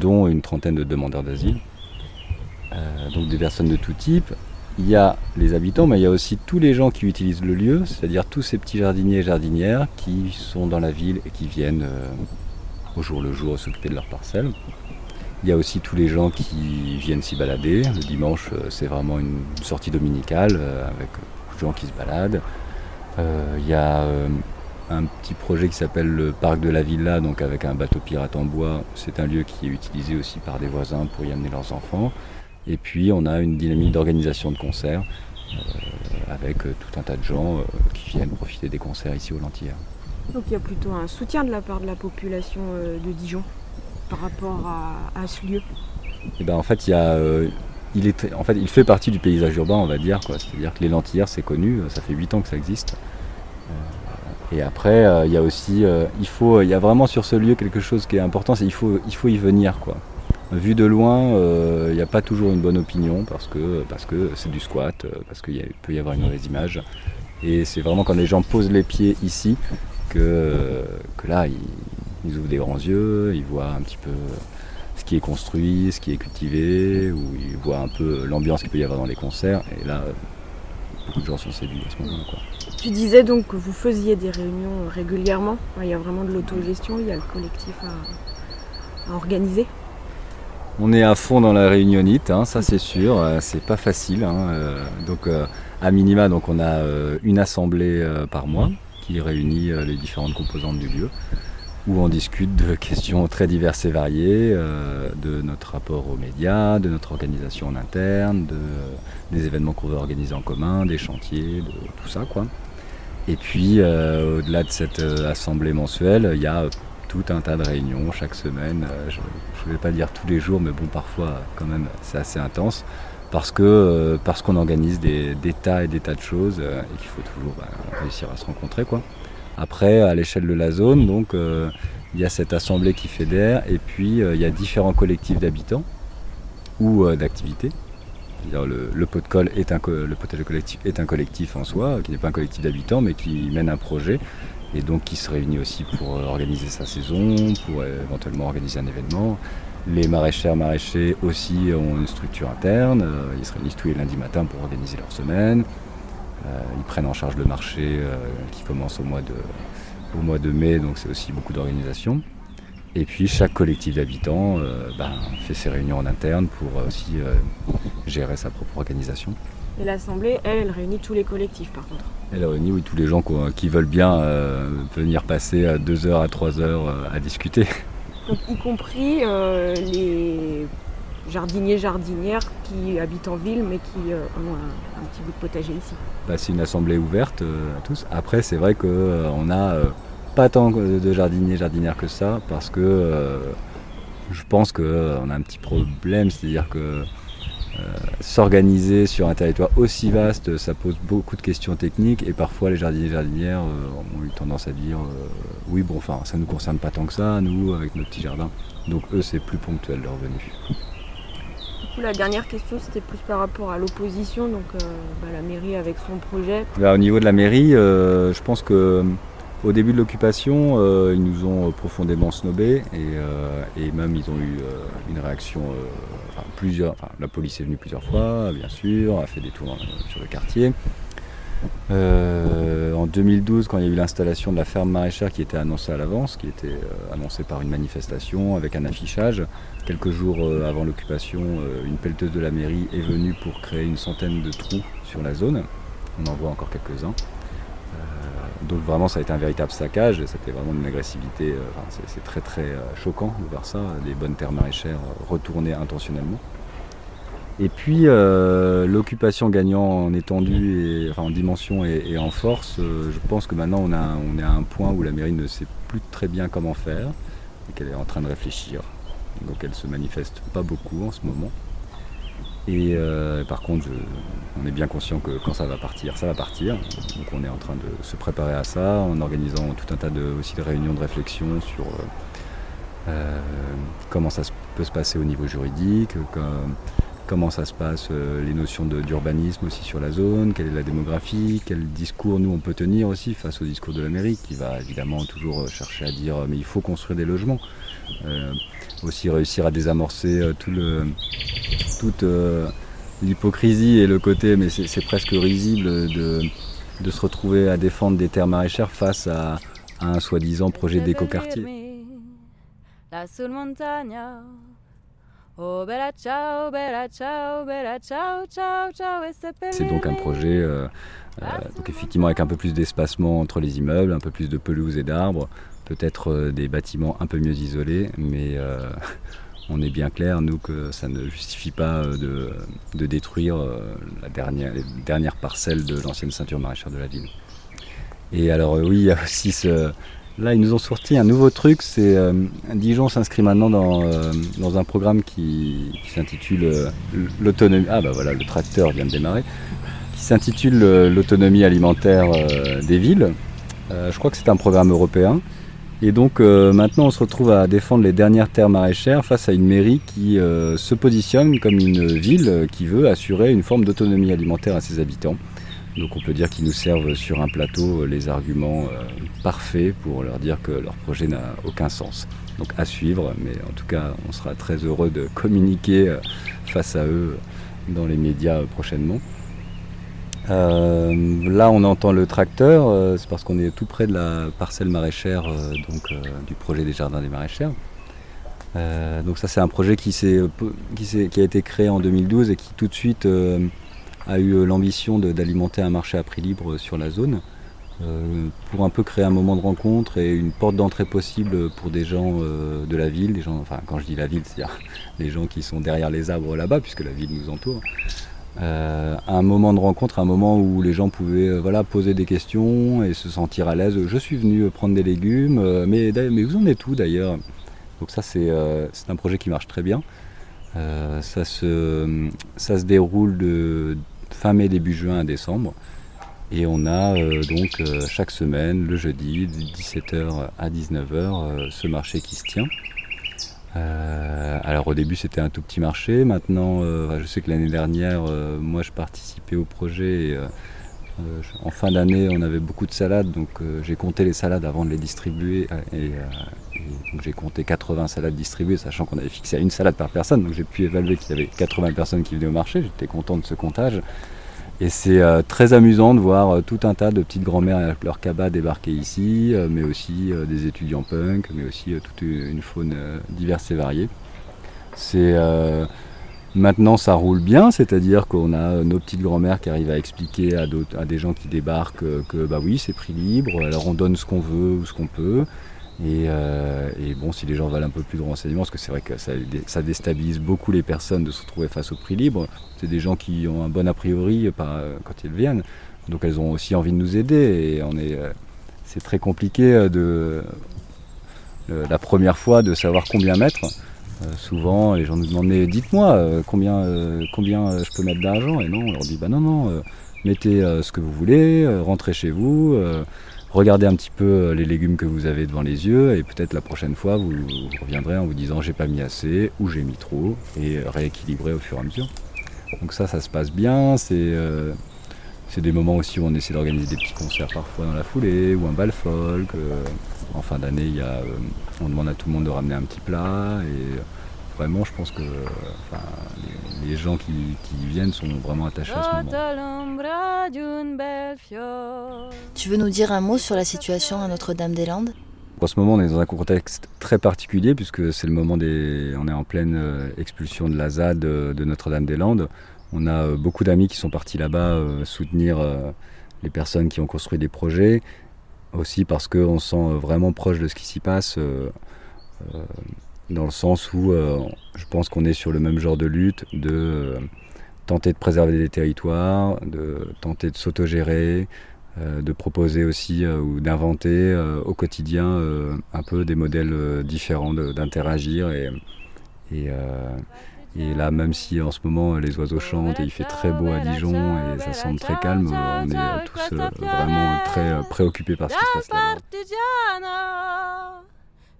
dont une trentaine de demandeurs d'asile. Donc des personnes de tout type. Il y a les habitants, mais il y a aussi tous les gens qui utilisent le lieu, c'est-à-dire tous ces petits jardiniers et jardinières qui sont dans la ville et qui viennent euh, au jour le jour s'occuper de leur parcelle. Il y a aussi tous les gens qui viennent s'y balader. Le dimanche, euh, c'est vraiment une sortie dominicale euh, avec beaucoup de gens qui se baladent. Il y a un petit projet qui s'appelle le parc de la villa, donc avec un bateau pirate en bois. C'est un lieu qui est utilisé aussi par des voisins pour y amener leurs enfants. Et puis on a une dynamique d'organisation de concerts euh, avec euh, tout un tas de gens euh, qui viennent profiter des concerts ici au Lentillère. Donc il y a plutôt un soutien de la part de la population de Dijon par rapport à, à ce lieu? Et ben en fait il y a il est en fait il fait partie du paysage urbain on va dire quoi. C'est-à-dire que les Lentillères c'est connu, ça fait 8 ans que ça existe. Et après euh, il y a aussi euh, il faut il y a vraiment sur ce lieu quelque chose qui est important, c'est il faut il faut y venir quoi. Vu de loin, euh, il n'y a pas toujours une bonne opinion parce que parce que c'est du squat, euh, parce qu'il peut y avoir une mauvaise image. Et c'est vraiment quand les gens posent les pieds ici que, euh, que là, ils, ouvrent des grands yeux, ils voient un petit peu ce qui est construit, ce qui est cultivé, ou ils voient un peu l'ambiance qu'il peut y avoir dans les concerts. Et là, euh, beaucoup de gens sont séduits à ce moment-là. Tu disais donc que vous faisiez des réunions euh, régulièrement. Il y a vraiment de l'autogestion, il y a le collectif à organiser. On est à fond dans la réunionite, hein, ça c'est sûr, euh, c'est pas facile. hein, euh, donc euh, à minima, on a une assemblée par mois qui réunit les différentes composantes du lieu, où on discute de questions très diverses et variées, de notre rapport aux médias, de notre organisation en interne, de, des événements qu'on veut organiser en commun, des chantiers, de tout ça. Et puis au-delà de cette assemblée mensuelle, il y a tout un tas de réunions chaque semaine. euh, je ne vais pas dire tous les jours, mais bon, parfois quand même, c'est assez intense. parce que euh, parce qu'on organise des, tas et des tas de choses euh, et qu'il faut toujours bah, réussir à se rencontrer. Après, à l'échelle de la zone, donc il y a cette assemblée qui fédère et puis il y a différents collectifs d'habitants ou d'activités. Le, pot de colle est un le collectif est un collectif en soi, qui n'est pas un collectif d'habitants, mais qui mène un projet et donc qui se réunit aussi pour euh, organiser sa saison, pour euh, éventuellement organiser un événement. Les maraîchères, maraîchers aussi ont une structure interne. euh, Ils se réunissent tous les lundis matins pour organiser leur semaine. Ils prennent en charge le marché qui commence au mois de, mai, donc c'est aussi beaucoup d'organisation. Et puis chaque collectif d'habitants ben, fait ses réunions en interne pour aussi gérer sa propre organisation. Et l'Assemblée, elle réunit tous les collectifs par contre. Elle réunit oui, tous les gens qui veulent bien euh, venir passer à 2 heures à 3 heures euh, à discuter. Donc y compris euh, les jardiniers, jardinières qui habitent en ville mais qui euh, ont un, un petit bout de potager ici. Bah, c'est une assemblée ouverte euh, à tous. Après, c'est vrai qu'on a euh, pas tant de jardiniers jardinières que ça, parce que je pense qu'on a un petit problème, c'est-à-dire que s'organiser sur un territoire aussi vaste, ça pose beaucoup de questions techniques, et parfois les jardiniers jardinières euh, ont eu tendance à dire euh, oui, bon, enfin, ça ne nous concerne pas tant que ça, nous, avec nos petits jardins. Donc eux, c'est plus ponctuel leur venue. Du coup, la dernière question, c'était plus par rapport à l'opposition, donc euh, bah, la mairie avec son projet. Là, au niveau de la mairie, euh, je pense que euh, au début de l'occupation, euh, ils nous ont profondément snobés et, euh, et même ils ont eu euh, une réaction. euh, la police est venue plusieurs fois, bien sûr, a fait des tours euh, sur le quartier. Euh, en 2012, quand il y a eu l'installation de la ferme maraîchère qui était annoncée à l'avance, qui était euh, annoncée par une manifestation avec un affichage, quelques jours euh, avant l'occupation, euh, une pelleteuse de la mairie est venue pour créer une centaine de trous sur la zone. On en voit encore quelques-uns. Donc vraiment, ça a été un véritable saccage. C'était vraiment une agressivité. euh, c'est- très très euh, choquant de voir ça, des bonnes terres maraîchères euh, retournées intentionnellement. Et puis l'occupation gagnant en étendue, en dimension et, en force, je pense que maintenant on, est à un point où la mairie ne sait plus très bien comment faire et qu'elle est en train de réfléchir. Donc elle se manifeste pas beaucoup en ce moment. Et euh, par contre, on est bien conscient que quand ça va partir, ça va partir. Donc on est en train de se préparer à ça en organisant tout un tas de, aussi de réunions de réflexion sur euh, euh, comment ça peut se passer au niveau juridique, comme- comment ça se passe, les notions d'urbanisme aussi sur la zone, quelle est la démographie, quel discours nous on peut tenir aussi face au discours de la mairie qui va évidemment toujours chercher à dire mais il faut construire des logements. Aussi réussir à désamorcer euh, tout le, toute euh, l'hypocrisie et le côté, mais c'est presque risible de, de se retrouver à défendre des terres maraîchères face à, à un soi-disant projet d'écoquartier. C'est donc un projet, euh, euh, donc effectivement avec un peu plus d'espacement entre les immeubles, un peu plus de pelouse et d'arbres, peut-être euh, des bâtiments un peu mieux isolés, mais euh, on est bien clair, nous, que ça ne justifie pas euh, de, de détruire la dernière, les dernières parcelles de l'ancienne ceinture maraîchère de la ville. Et alors oui, il y a aussi ce... Là, ils nous ont sorti un nouveau truc, c'est Dijon s'inscrit maintenant dans, dans un programme qui, qui s'intitule l'autonomie. Ah bah voilà, le tracteur vient de démarrer qui s'intitule L'autonomie alimentaire des villes. Je crois que c'est un programme européen. Et donc euh, maintenant on se retrouve à défendre les dernières terres maraîchères face à une mairie qui euh, se positionne comme une ville euh, qui veut assurer une forme d'autonomie alimentaire à ses habitants. Donc on peut dire qu'ils nous servent sur un plateau euh, les arguments euh, parfaits pour leur dire que leur projet n'a aucun sens. Donc à suivre, mais en tout cas on sera très heureux de communiquer face à eux dans les médias prochainement. Euh, là, on entend le tracteur, euh, c'est parce qu'on est tout près de la parcelle maraîchère euh, du projet des jardins des maraîchères. Donc ça, c'est un projet qui, a été créé en 2012 et qui tout de suite a eu l'ambition d'alimenter un marché à prix libre sur la zone pour un peu créer un moment de rencontre et une porte d'entrée possible pour des gens de la ville, quand je dis la ville, c'est-à-dire les gens qui sont derrière les arbres là-bas, puisque la ville nous entoure. Euh, un moment de rencontre, un moment où les gens pouvaient euh, voilà, poser des questions et se sentir à l'aise. Je suis venu euh, prendre des légumes, mais, vous en êtes où d'ailleurs? Donc ça c'est un projet qui marche très bien. Ça, se, ça se déroule de fin mai, début juin à décembre. Et on a donc chaque semaine, le jeudi, de 17h à 19h, ce marché qui se tient. Alors au début c'était un tout petit marché, maintenant je sais que l'année dernière moi je participais au projet et, en fin d'année on avait beaucoup de salades. Donc j'ai compté les salades avant de les distribuer. Et, j'ai compté 80 salades distribuées sachant qu'on avait fixé à une salade par personne. Donc j'ai pu évaluer qu'il y avait 80 personnes qui venaient au marché, j'étais content de ce comptage. Et c'est euh, très amusant de voir euh, tout un tas de petites grand-mères avec leur cabas débarquer ici, euh, mais aussi des étudiants punk, mais aussi toute une faune diverse et variée. C'est Maintenant, ça roule bien, c'est-à-dire qu'on a nos petites grand-mères qui arrivent à expliquer à, à, des gens qui débarquent que bah oui, c'est prix libre, alors on donne ce qu'on veut ou ce qu'on peut. Euh, et, bon, si les gens veulent un peu plus de renseignements, parce que c'est vrai que ça, déstabilise beaucoup les personnes de se retrouver face au prix libre, c'est des gens qui ont un bon a priori quand ils viennent, donc elles ont aussi envie de nous aider, et on est, euh, c'est très compliqué euh, de, la première fois de savoir combien mettre. souvent, les gens nous demandent mais dites-moi combien, combien je peux mettre d'argent, et non, on leur dit bah non non, mettez ce que vous voulez, rentrez chez vous regardez un petit peu euh, les légumes que vous avez devant les yeux et peut-être la prochaine fois vous, reviendrez en vous disant j'ai pas mis assez ou j'ai mis trop et rééquilibrer au fur et à mesure. Donc ça, ça se passe bien. C'est euh, des moments aussi où on essaie d'organiser des petits concerts parfois dans la foulée ou un bal folk. Euh, en fin d'année, on demande à tout le monde de ramener un petit plat et vraiment, je pense que les, gens qui, viennent sont vraiment attachés à ce moment. Tu veux nous dire un mot sur la situation à Notre-Dame-des-Landes? En ce moment, on est dans un contexte très particulier puisque c'est le moment des. On est en pleine euh, expulsion de la ZAD de, Notre-Dame-des-Landes. On a euh, beaucoup d'amis qui sont partis là-bas euh, soutenir les personnes qui ont construit des projets. Aussi parce qu'on se sent vraiment proche de ce qui s'y passe dans le sens où euh, je pense qu'on est sur le même genre de lutte, de euh, tenter de préserver des territoires, de tenter de s'autogérer, euh, de proposer aussi ou d'inventer au quotidien un peu des modèles différents d'interagir. Et, là, même si en ce moment les oiseaux chantent et il fait très beau à Dijon et ça semble très calme, on est tous vraiment très préoccupés par ce qui se passe là-bas.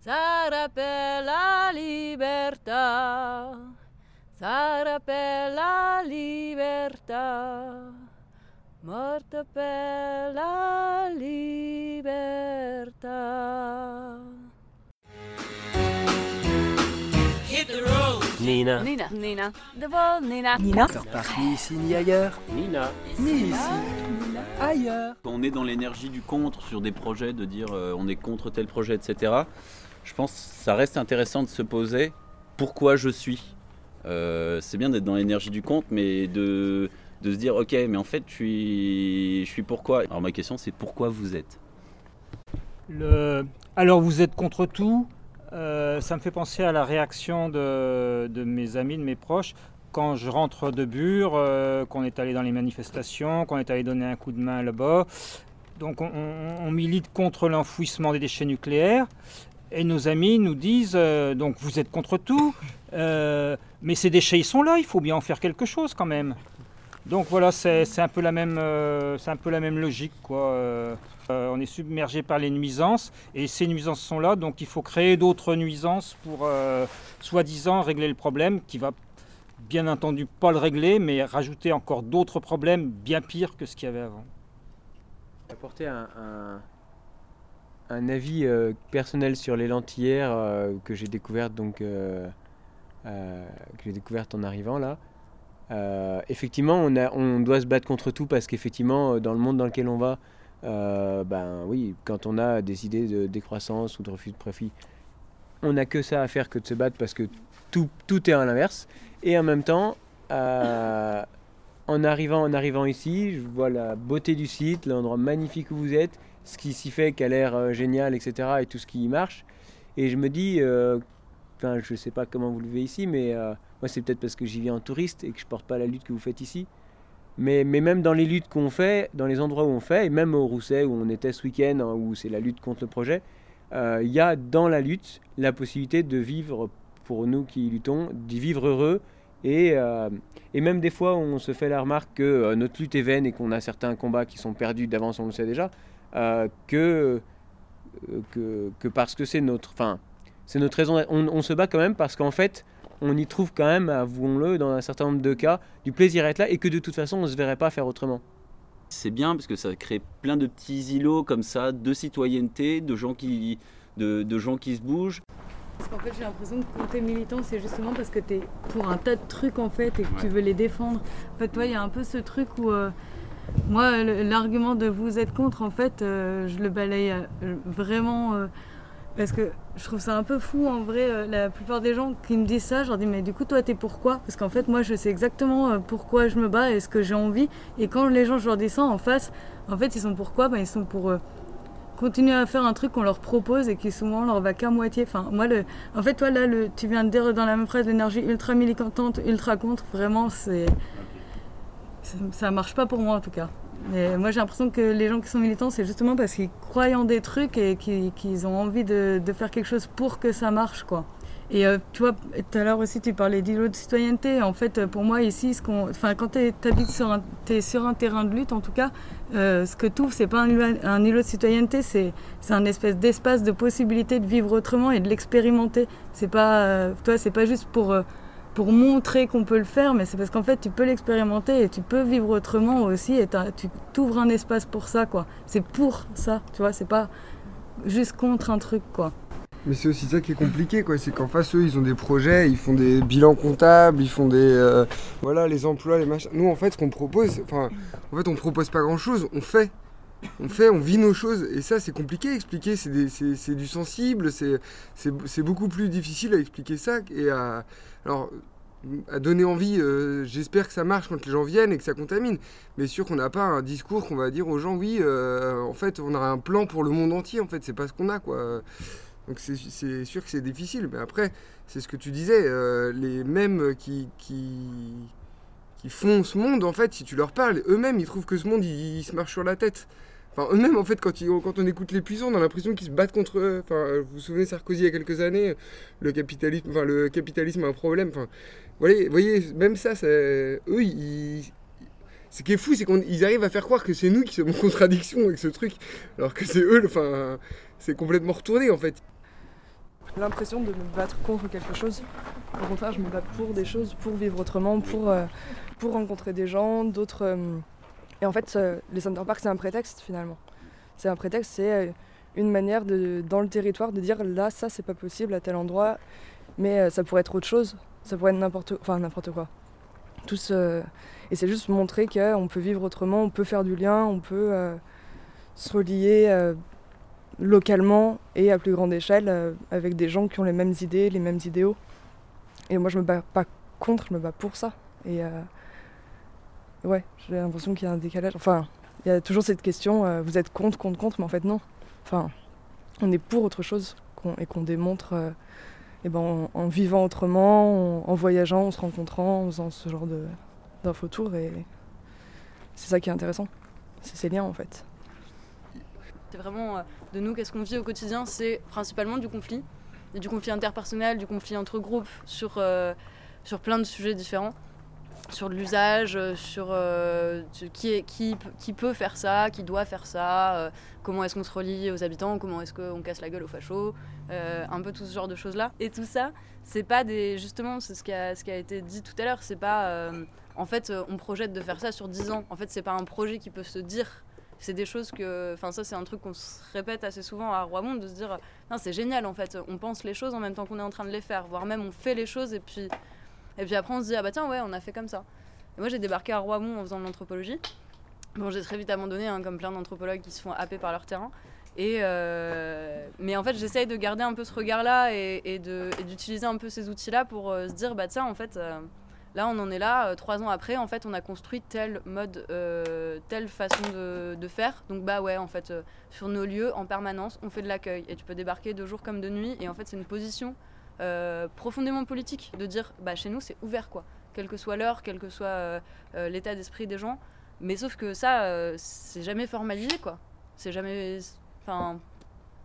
Sarà per la libertà, sarà per la libertà, morto per la libertà. Nina. Nina. Nina. De vol, Nina. Nina. ni ici ni ailleurs. Nina. Ni ici. Ailleurs. On est dans l'énergie du contre sur des projets, de dire euh, on est contre tel projet, etc je pense que ça reste intéressant de se poser pourquoi je suis. Euh, c'est bien d'être dans l'énergie du compte, mais de, se dire ok, mais en fait, je suis, je suis pourquoi? Alors ma question, c'est pourquoi vous êtes? Alors vous êtes contre tout. Euh, ça me fait penser à la réaction de, mes amis, de mes proches, quand je rentre de Bure, euh, qu'on est allé dans les manifestations, qu'on est allé donner un coup de main là-bas. Donc on, on milite contre l'enfouissement des déchets nucléaires. Et nos amis nous disent, euh, donc vous êtes contre tout, euh, mais ces déchets ils sont là, il faut bien en faire quelque chose quand même. Donc voilà, c'est un, peu la même, euh, un peu la même logique. Quoi. on est submergé par les nuisances, et ces nuisances sont là, donc il faut créer d'autres nuisances pour, soi-disant, régler le problème, qui va bien entendu pas le régler, mais rajouter encore d'autres problèmes bien pires que ce qu'il y avait avant. Apporter un avis euh, personnel sur les lentillères euh, que j'ai découvertes donc euh, que j'ai découverte en arrivant là. effectivement, on, a, on doit se battre contre tout parce qu'effectivement, dans le monde dans lequel on va, ben oui, quand on a des idées de décroissance ou de refus de profit, on n'a que ça à faire que de se battre parce que tout, tout est à l'inverse. Et en même temps, en arrivant, en arrivant ici, je vois la beauté du site, l'endroit magnifique où vous êtes, ce qui s'y fait, qui a l'air euh, génial, etc. et tout ce qui marche. Et je me dis, euh, enfin, je sais pas comment vous le vivez ici, mais euh, moi, c'est peut-être parce que j'y viens en touriste et que je porte pas la lutte que vous faites ici. Mais, même dans les luttes qu'on fait, dans les endroits où on fait, et même au Rousset où on était ce week-end, hein, où c'est la lutte contre le projet, il y a dans la lutte la possibilité de vivre pour nous qui luttons, d'y vivre heureux. Et, même des fois, on se fait la remarque que notre lutte est vaine et qu'on a certains combats qui sont perdus d'avance, on le sait déjà, euh, que, euh, que, que parce que c'est notre, enfin, c'est notre raison. On, on se bat quand même parce qu'en fait, on y trouve quand même, avouons-le, dans un certain nombre de cas, du plaisir à être là et que de toute façon, on ne se verrait pas faire autrement. C'est bien parce que ça crée plein de petits îlots comme ça de citoyenneté, de gens qui, de, de gens qui se bougent. Parce qu'en fait, j'ai l'impression que quand t'es militant, c'est justement parce que t'es pour un tas de trucs en fait et que tu veux les défendre. En fait, toi, il y a un peu ce truc où. euh, moi, l'argument de vous êtes contre, en fait, euh, je le balaye euh, vraiment. euh, parce que je trouve ça un peu fou en vrai. la plupart des gens qui me disent ça, je leur dis Mais du coup, toi, t'es pourquoi? Parce qu'en fait, moi, je sais exactement pourquoi je me bats et ce que j'ai envie. Et quand les gens, je leur dis ça en face, en fait, ils sont pourquoi ben, Ils sont pour. continuer à faire un truc qu'on leur propose et qui souvent leur va qu'à moitié. Enfin, moi, le, en fait, toi, là, le, tu viens de dire dans la même phrase l'énergie ultra militante, ultra contre. Vraiment, c'est. Ça, ça marche pas pour moi en tout cas. Mais moi, j'ai l'impression que les gens qui sont militants, c'est justement parce qu'ils croient en des trucs et qu'ils ont envie de, faire quelque chose pour que ça marche, quoi. Et euh, tu tout à l'heure aussi, tu parlais d'îlot de citoyenneté. En fait, euh, pour moi, ici, ce qu'on, enfin, quand tu habites sur un, sur un terrain de lutte, en tout cas, euh, ce que tu c'est pas un, un îlot de citoyenneté, c'est, c'est un espèce d'espace de possibilité de vivre autrement et de l'expérimenter. C'est pas, euh, toi, c'est pas juste pour, euh, pour montrer qu'on peut le faire, mais c'est parce qu'en fait, tu peux l'expérimenter et tu peux vivre autrement aussi. Et tu t'ouvres un espace pour ça, quoi. C'est pour ça, tu vois. C'est pas juste contre un truc, quoi. Mais c'est aussi ça qui est compliqué, quoi. C'est qu'en face, eux, ils ont des projets, ils font des bilans comptables, ils font des. euh, voilà, les emplois, les machins. Nous, en fait, ce qu'on propose, enfin, en fait, on propose pas grand chose, on fait. On fait, on vit nos choses. Et ça, c'est compliqué à expliquer. C'est des- c'est- du sensible, c'est beaucoup plus difficile à expliquer ça. Et à. Alors. À donner envie, euh, j'espère que ça marche quand les gens viennent et que ça contamine. Mais sûr qu'on n'a pas un discours qu'on va dire aux gens, oui, euh, en fait, on a un plan pour le monde entier. En fait, c'est pas ce qu'on a, quoi. Donc c'est- c'est sûr que c'est difficile, mais après, c'est ce que tu disais, euh, les mêmes qui, qui, qui font ce monde, en fait, si tu leur parles, eux-mêmes, ils trouvent que ce monde, il, il se marche sur la tête. Enfin, eux-mêmes, en fait, quand, on écoute les puissants, on a l'impression qu'ils se battent contre eux. Euh, vous vous souvenez Sarkozy il y a quelques années, le capitalisme, le capitalisme a un problème. Enfin, voyez, même ça, c'est- eux, ils, ce qui est fou, c'est qu'ils arrivent à faire croire que c'est nous qui sommes en contradiction avec ce truc, alors que c'est eux, enfin, c'est complètement retourné, en fait. l'impression de me battre contre quelque chose. Au contraire, je me bats pour des choses, pour vivre autrement, pour, euh, rencontrer des gens, d'autres. euh, Et en fait, euh, les Center Parks, c'est un prétexte finalement. C'est un prétexte, c'est euh, une manière de, dans le territoire de dire là, ça, c'est pas possible à tel endroit, mais euh, ça pourrait être autre chose. Ça pourrait être n'importe enfin, n'importe quoi. Tous, euh, Et c'est juste montrer qu'on peut vivre autrement, on peut faire du lien, on peut se relier. localement et à plus grande échelle avec des gens qui ont les mêmes idées, les mêmes idéaux. Et moi, je me bats pas contre, je me bats pour ça. Ouais, j'ai l'impression qu'il y a un décalage. Enfin, il y a toujours cette question euh, vous êtes contre, contre, contre, mais en fait, non. Enfin, on est pour autre chose et qu'on démontre euh, eh ben, en, vivant autrement, en, voyageant, en se rencontrant, en faisant ce genre d'infotours. Et c'est ça qui est intéressant. C'est ces liens, en fait. C'est vraiment euh, de nous, qu'est-ce qu'on vit au quotidien, c'est principalement du conflit, et du conflit interpersonnel, du conflit entre groupes, sur, euh, sur plein de sujets différents, sur l'usage, euh, sur euh, qui, qui, peut faire ça, qui doit faire ça, euh, comment est-ce qu'on se relie aux habitants, comment est-ce qu'on casse la gueule aux fachos, un peu tout ce genre de choses-là. Et tout ça, c'est pas des. Justement, c'est ce qui a, été dit tout à l'heure, c'est pas. en fait, on projette de faire ça sur 10 ans. En fait, c'est pas un projet qui peut se dire c'est des choses que enfin ça c'est un truc qu'on se répète assez souvent à Roimond de se dire c'est génial en fait on pense les choses en même temps qu'on est en train de les faire voire même on fait les choses et puis et puis après on se dit ah bah tiens ouais on a fait comme ça et moi j'ai débarqué à Roimond en faisant de l'anthropologie bon j'ai très vite abandonné hein, comme plein d'anthropologues qui se font happer par leur terrain et euh, mais en fait j'essaye de garder un peu ce regard là et, d'utiliser un peu ces outils là pour euh, se dire bah tiens en fait euh, Là, on en est là, trois ans après, en fait, on a construit tel mode, telle façon de, de faire. Donc, bah ouais, en fait, sur nos lieux, en permanence, on fait de l'accueil. Et tu peux débarquer de jour comme de nuit. Et en fait, c'est une position profondément politique de dire, bah chez nous, c'est ouvert, quoi. Quelle que soit l'heure, quel que soit euh, euh, l'état d'esprit des gens. Mais sauf que ça, euh, c'est jamais formalisé, quoi. C'est jamais. Enfin,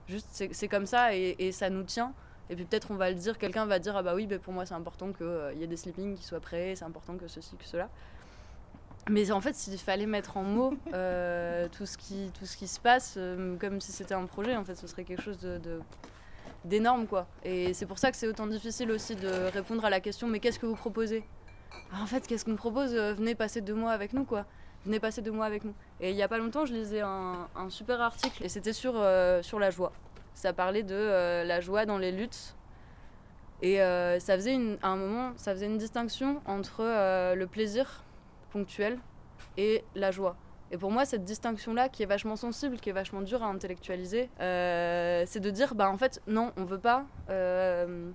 juste, c'est comme ça et, ça nous tient. Et puis peut-être on va le dire, quelqu'un va dire ah bah oui, bah, pour moi c'est important qu'il y ait des sleepings qui soient prêts, c'est important que ceci, que cela. Mais en fait, s'il fallait mettre en mots euh, tout, ce qui, tout ce qui se passe, euh, comme si c'était un projet, en fait, ce serait quelque chose de- d'énorme, quoi. Et c'est pour ça que c'est autant difficile aussi de répondre à la question mais qu'est-ce que vous proposez? En fait, qu'est-ce qu'on propose? Euh, Venez passer deux mois avec nous, quoi. Venez passer deux mois avec nous. Et il y a pas longtemps, je lisais un, super article et c'était sur, euh, sur la joie. Ça parlait de euh, la joie dans les luttes. Et ça faisait une, à un moment, ça faisait une distinction entre le plaisir ponctuel et la joie. Et pour moi, cette distinction-là, qui est vachement sensible, qui est vachement dure à intellectualiser, euh, c'est de dire, bah en fait, non, on veut pas, euh,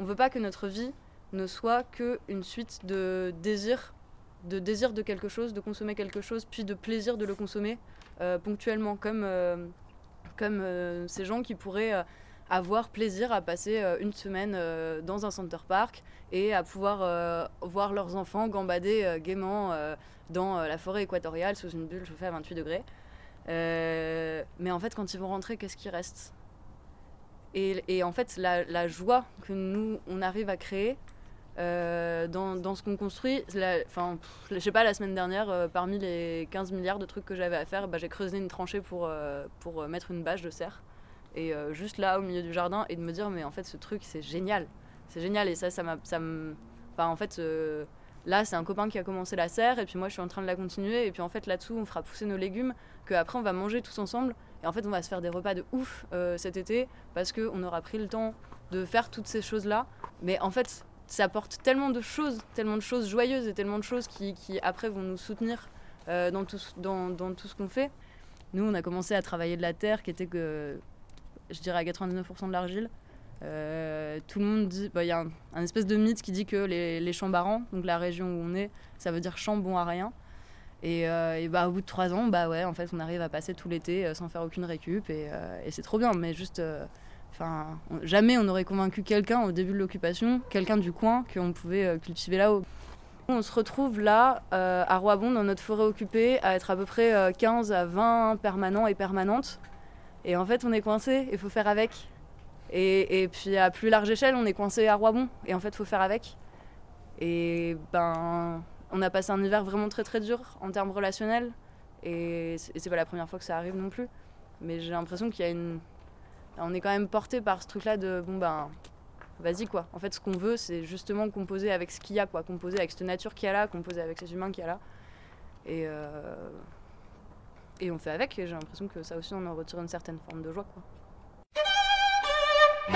on veut pas que notre vie ne soit que une suite de désirs, de désir de quelque chose, de consommer quelque chose, puis de plaisir de le consommer euh, ponctuellement, comme comme ces gens qui pourraient avoir plaisir à passer une semaine dans un center park et à pouvoir voir leurs enfants gambader gaiement dans euh, la forêt équatoriale sous une bulle chauffée à 28 degrés. Euh, mais en fait, quand ils vont rentrer, qu'est-ce qui reste? Et, en fait, la, joie que nous, on arrive à créer euh, dans, ce qu'on construit, enfin, je sais pas, la semaine dernière, parmi les 15 milliards de trucs que j'avais à faire, bah, j'ai creusé une tranchée pour, pour mettre une bâche de serre. Et juste là, au milieu du jardin, et de me dire, mais en fait, ce truc, c'est génial. C'est génial. Et ça, ça m'a. ça en fait, là, c'est un copain qui a commencé la serre, et puis moi, je suis en train de la continuer. Et puis, en fait, là-dessous, on fera pousser nos légumes, qu'après, on va manger tous ensemble. Et en fait, on va se faire des repas de ouf euh, cet été, parce qu'on aura pris le temps de faire toutes ces choses-là. Mais en fait, ça apporte tellement de choses, tellement de choses joyeuses et tellement de choses qui, qui après, vont nous soutenir euh, dans, tout, dans, dans tout ce qu'on fait. Nous, on a commencé à travailler de la terre, qui était que, je dirais, à 99% de l'argile. Euh, tout le monde dit, bah, il y a un, espèce de mythe qui dit que les, les champs barrants, donc la région où on est, ça veut dire champ bon à rien. Et, euh, bah, au bout de trois ans, bah ouais, en fait, on arrive à passer tout l'été euh, sans faire aucune récup et, c'est trop bien. Mais juste, enfin, jamais on aurait convaincu quelqu'un au début de l'occupation, quelqu'un du coin, qu'on pouvait cultiver là-haut. On se retrouve là, à Roibon, dans notre forêt occupée, à être à peu près euh, 15 à 20 permanents et permanentes. Et en fait, on est coincé, il faut faire avec. Et, puis à plus large échelle, on est coincé à Roibon, et en fait, il faut faire avec. Et ben, on a passé un hiver vraiment très très dur en termes relationnels, et c'est et c'est pas la première fois que ça arrive non plus. Mais j'ai l'impression qu'il y a une. On est quand même porté par ce truc-là de bon ben, vas-y quoi. En fait, ce qu'on veut, c'est justement composer avec ce qu'il y a, quoi. Composer avec cette nature qu'il y a là, composer avec ces humains qu'il y a là. Et, euh, et on fait avec, et j'ai l'impression que ça aussi, on en retire une certaine forme de joie, quoi. Je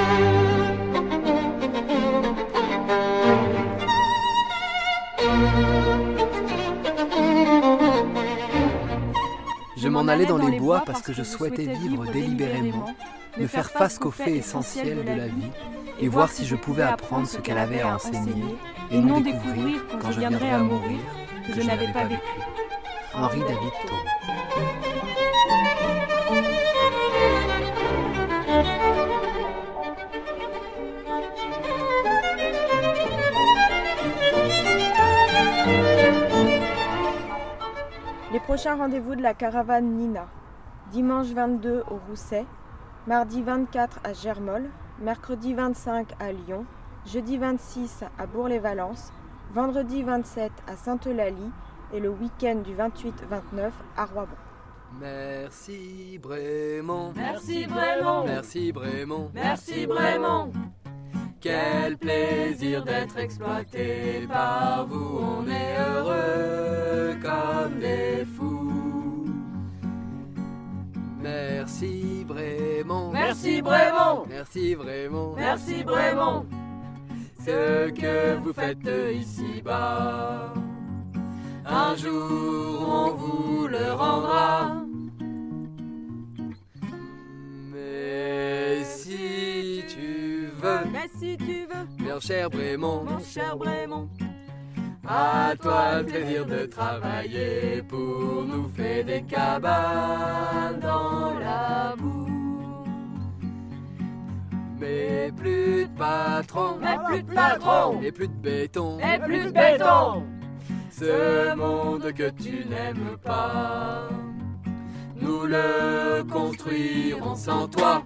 m'en allais dans les bois parce que je souhaitais vivre délibérément, ne faire face qu'aux faits essentiels de la vie et voir si je pouvais apprendre ce qu'elle avait à enseigner et non découvrir quand je viendrais à mourir que je n'avais pas vécu. Henri David Thoreau. Les prochains rendez-vous de la caravane Nina. Dimanche 22 au Rousset, mardi 24 à Germolles, mercredi 25 à Lyon, jeudi 26 à Bourg-les-Valences, vendredi 27 à Sainte-Eulalie et le week-end du 28-29 à Roibon. Merci Brémond. Merci, Brémond. Merci Brémond. Merci, Brémond. Quel plaisir d'être exploité par vous. On est heureux comme des fous. Merci Brémond. Merci, Brémond. Merci Brémond. Merci, Brémond. Ce que vous faites ici-bas. Un jour on vous le rendra. Mais si tu veux, bien cher Brémond, mon cher Brémond, à toi le plaisir de travailler pour nous faire des cabanes dans la boue. Mais plus de patron, Mais plus de patron. et plus de béton, Et plus de béton. ce monde que tu n'aimes pas, nous le construirons sans toi.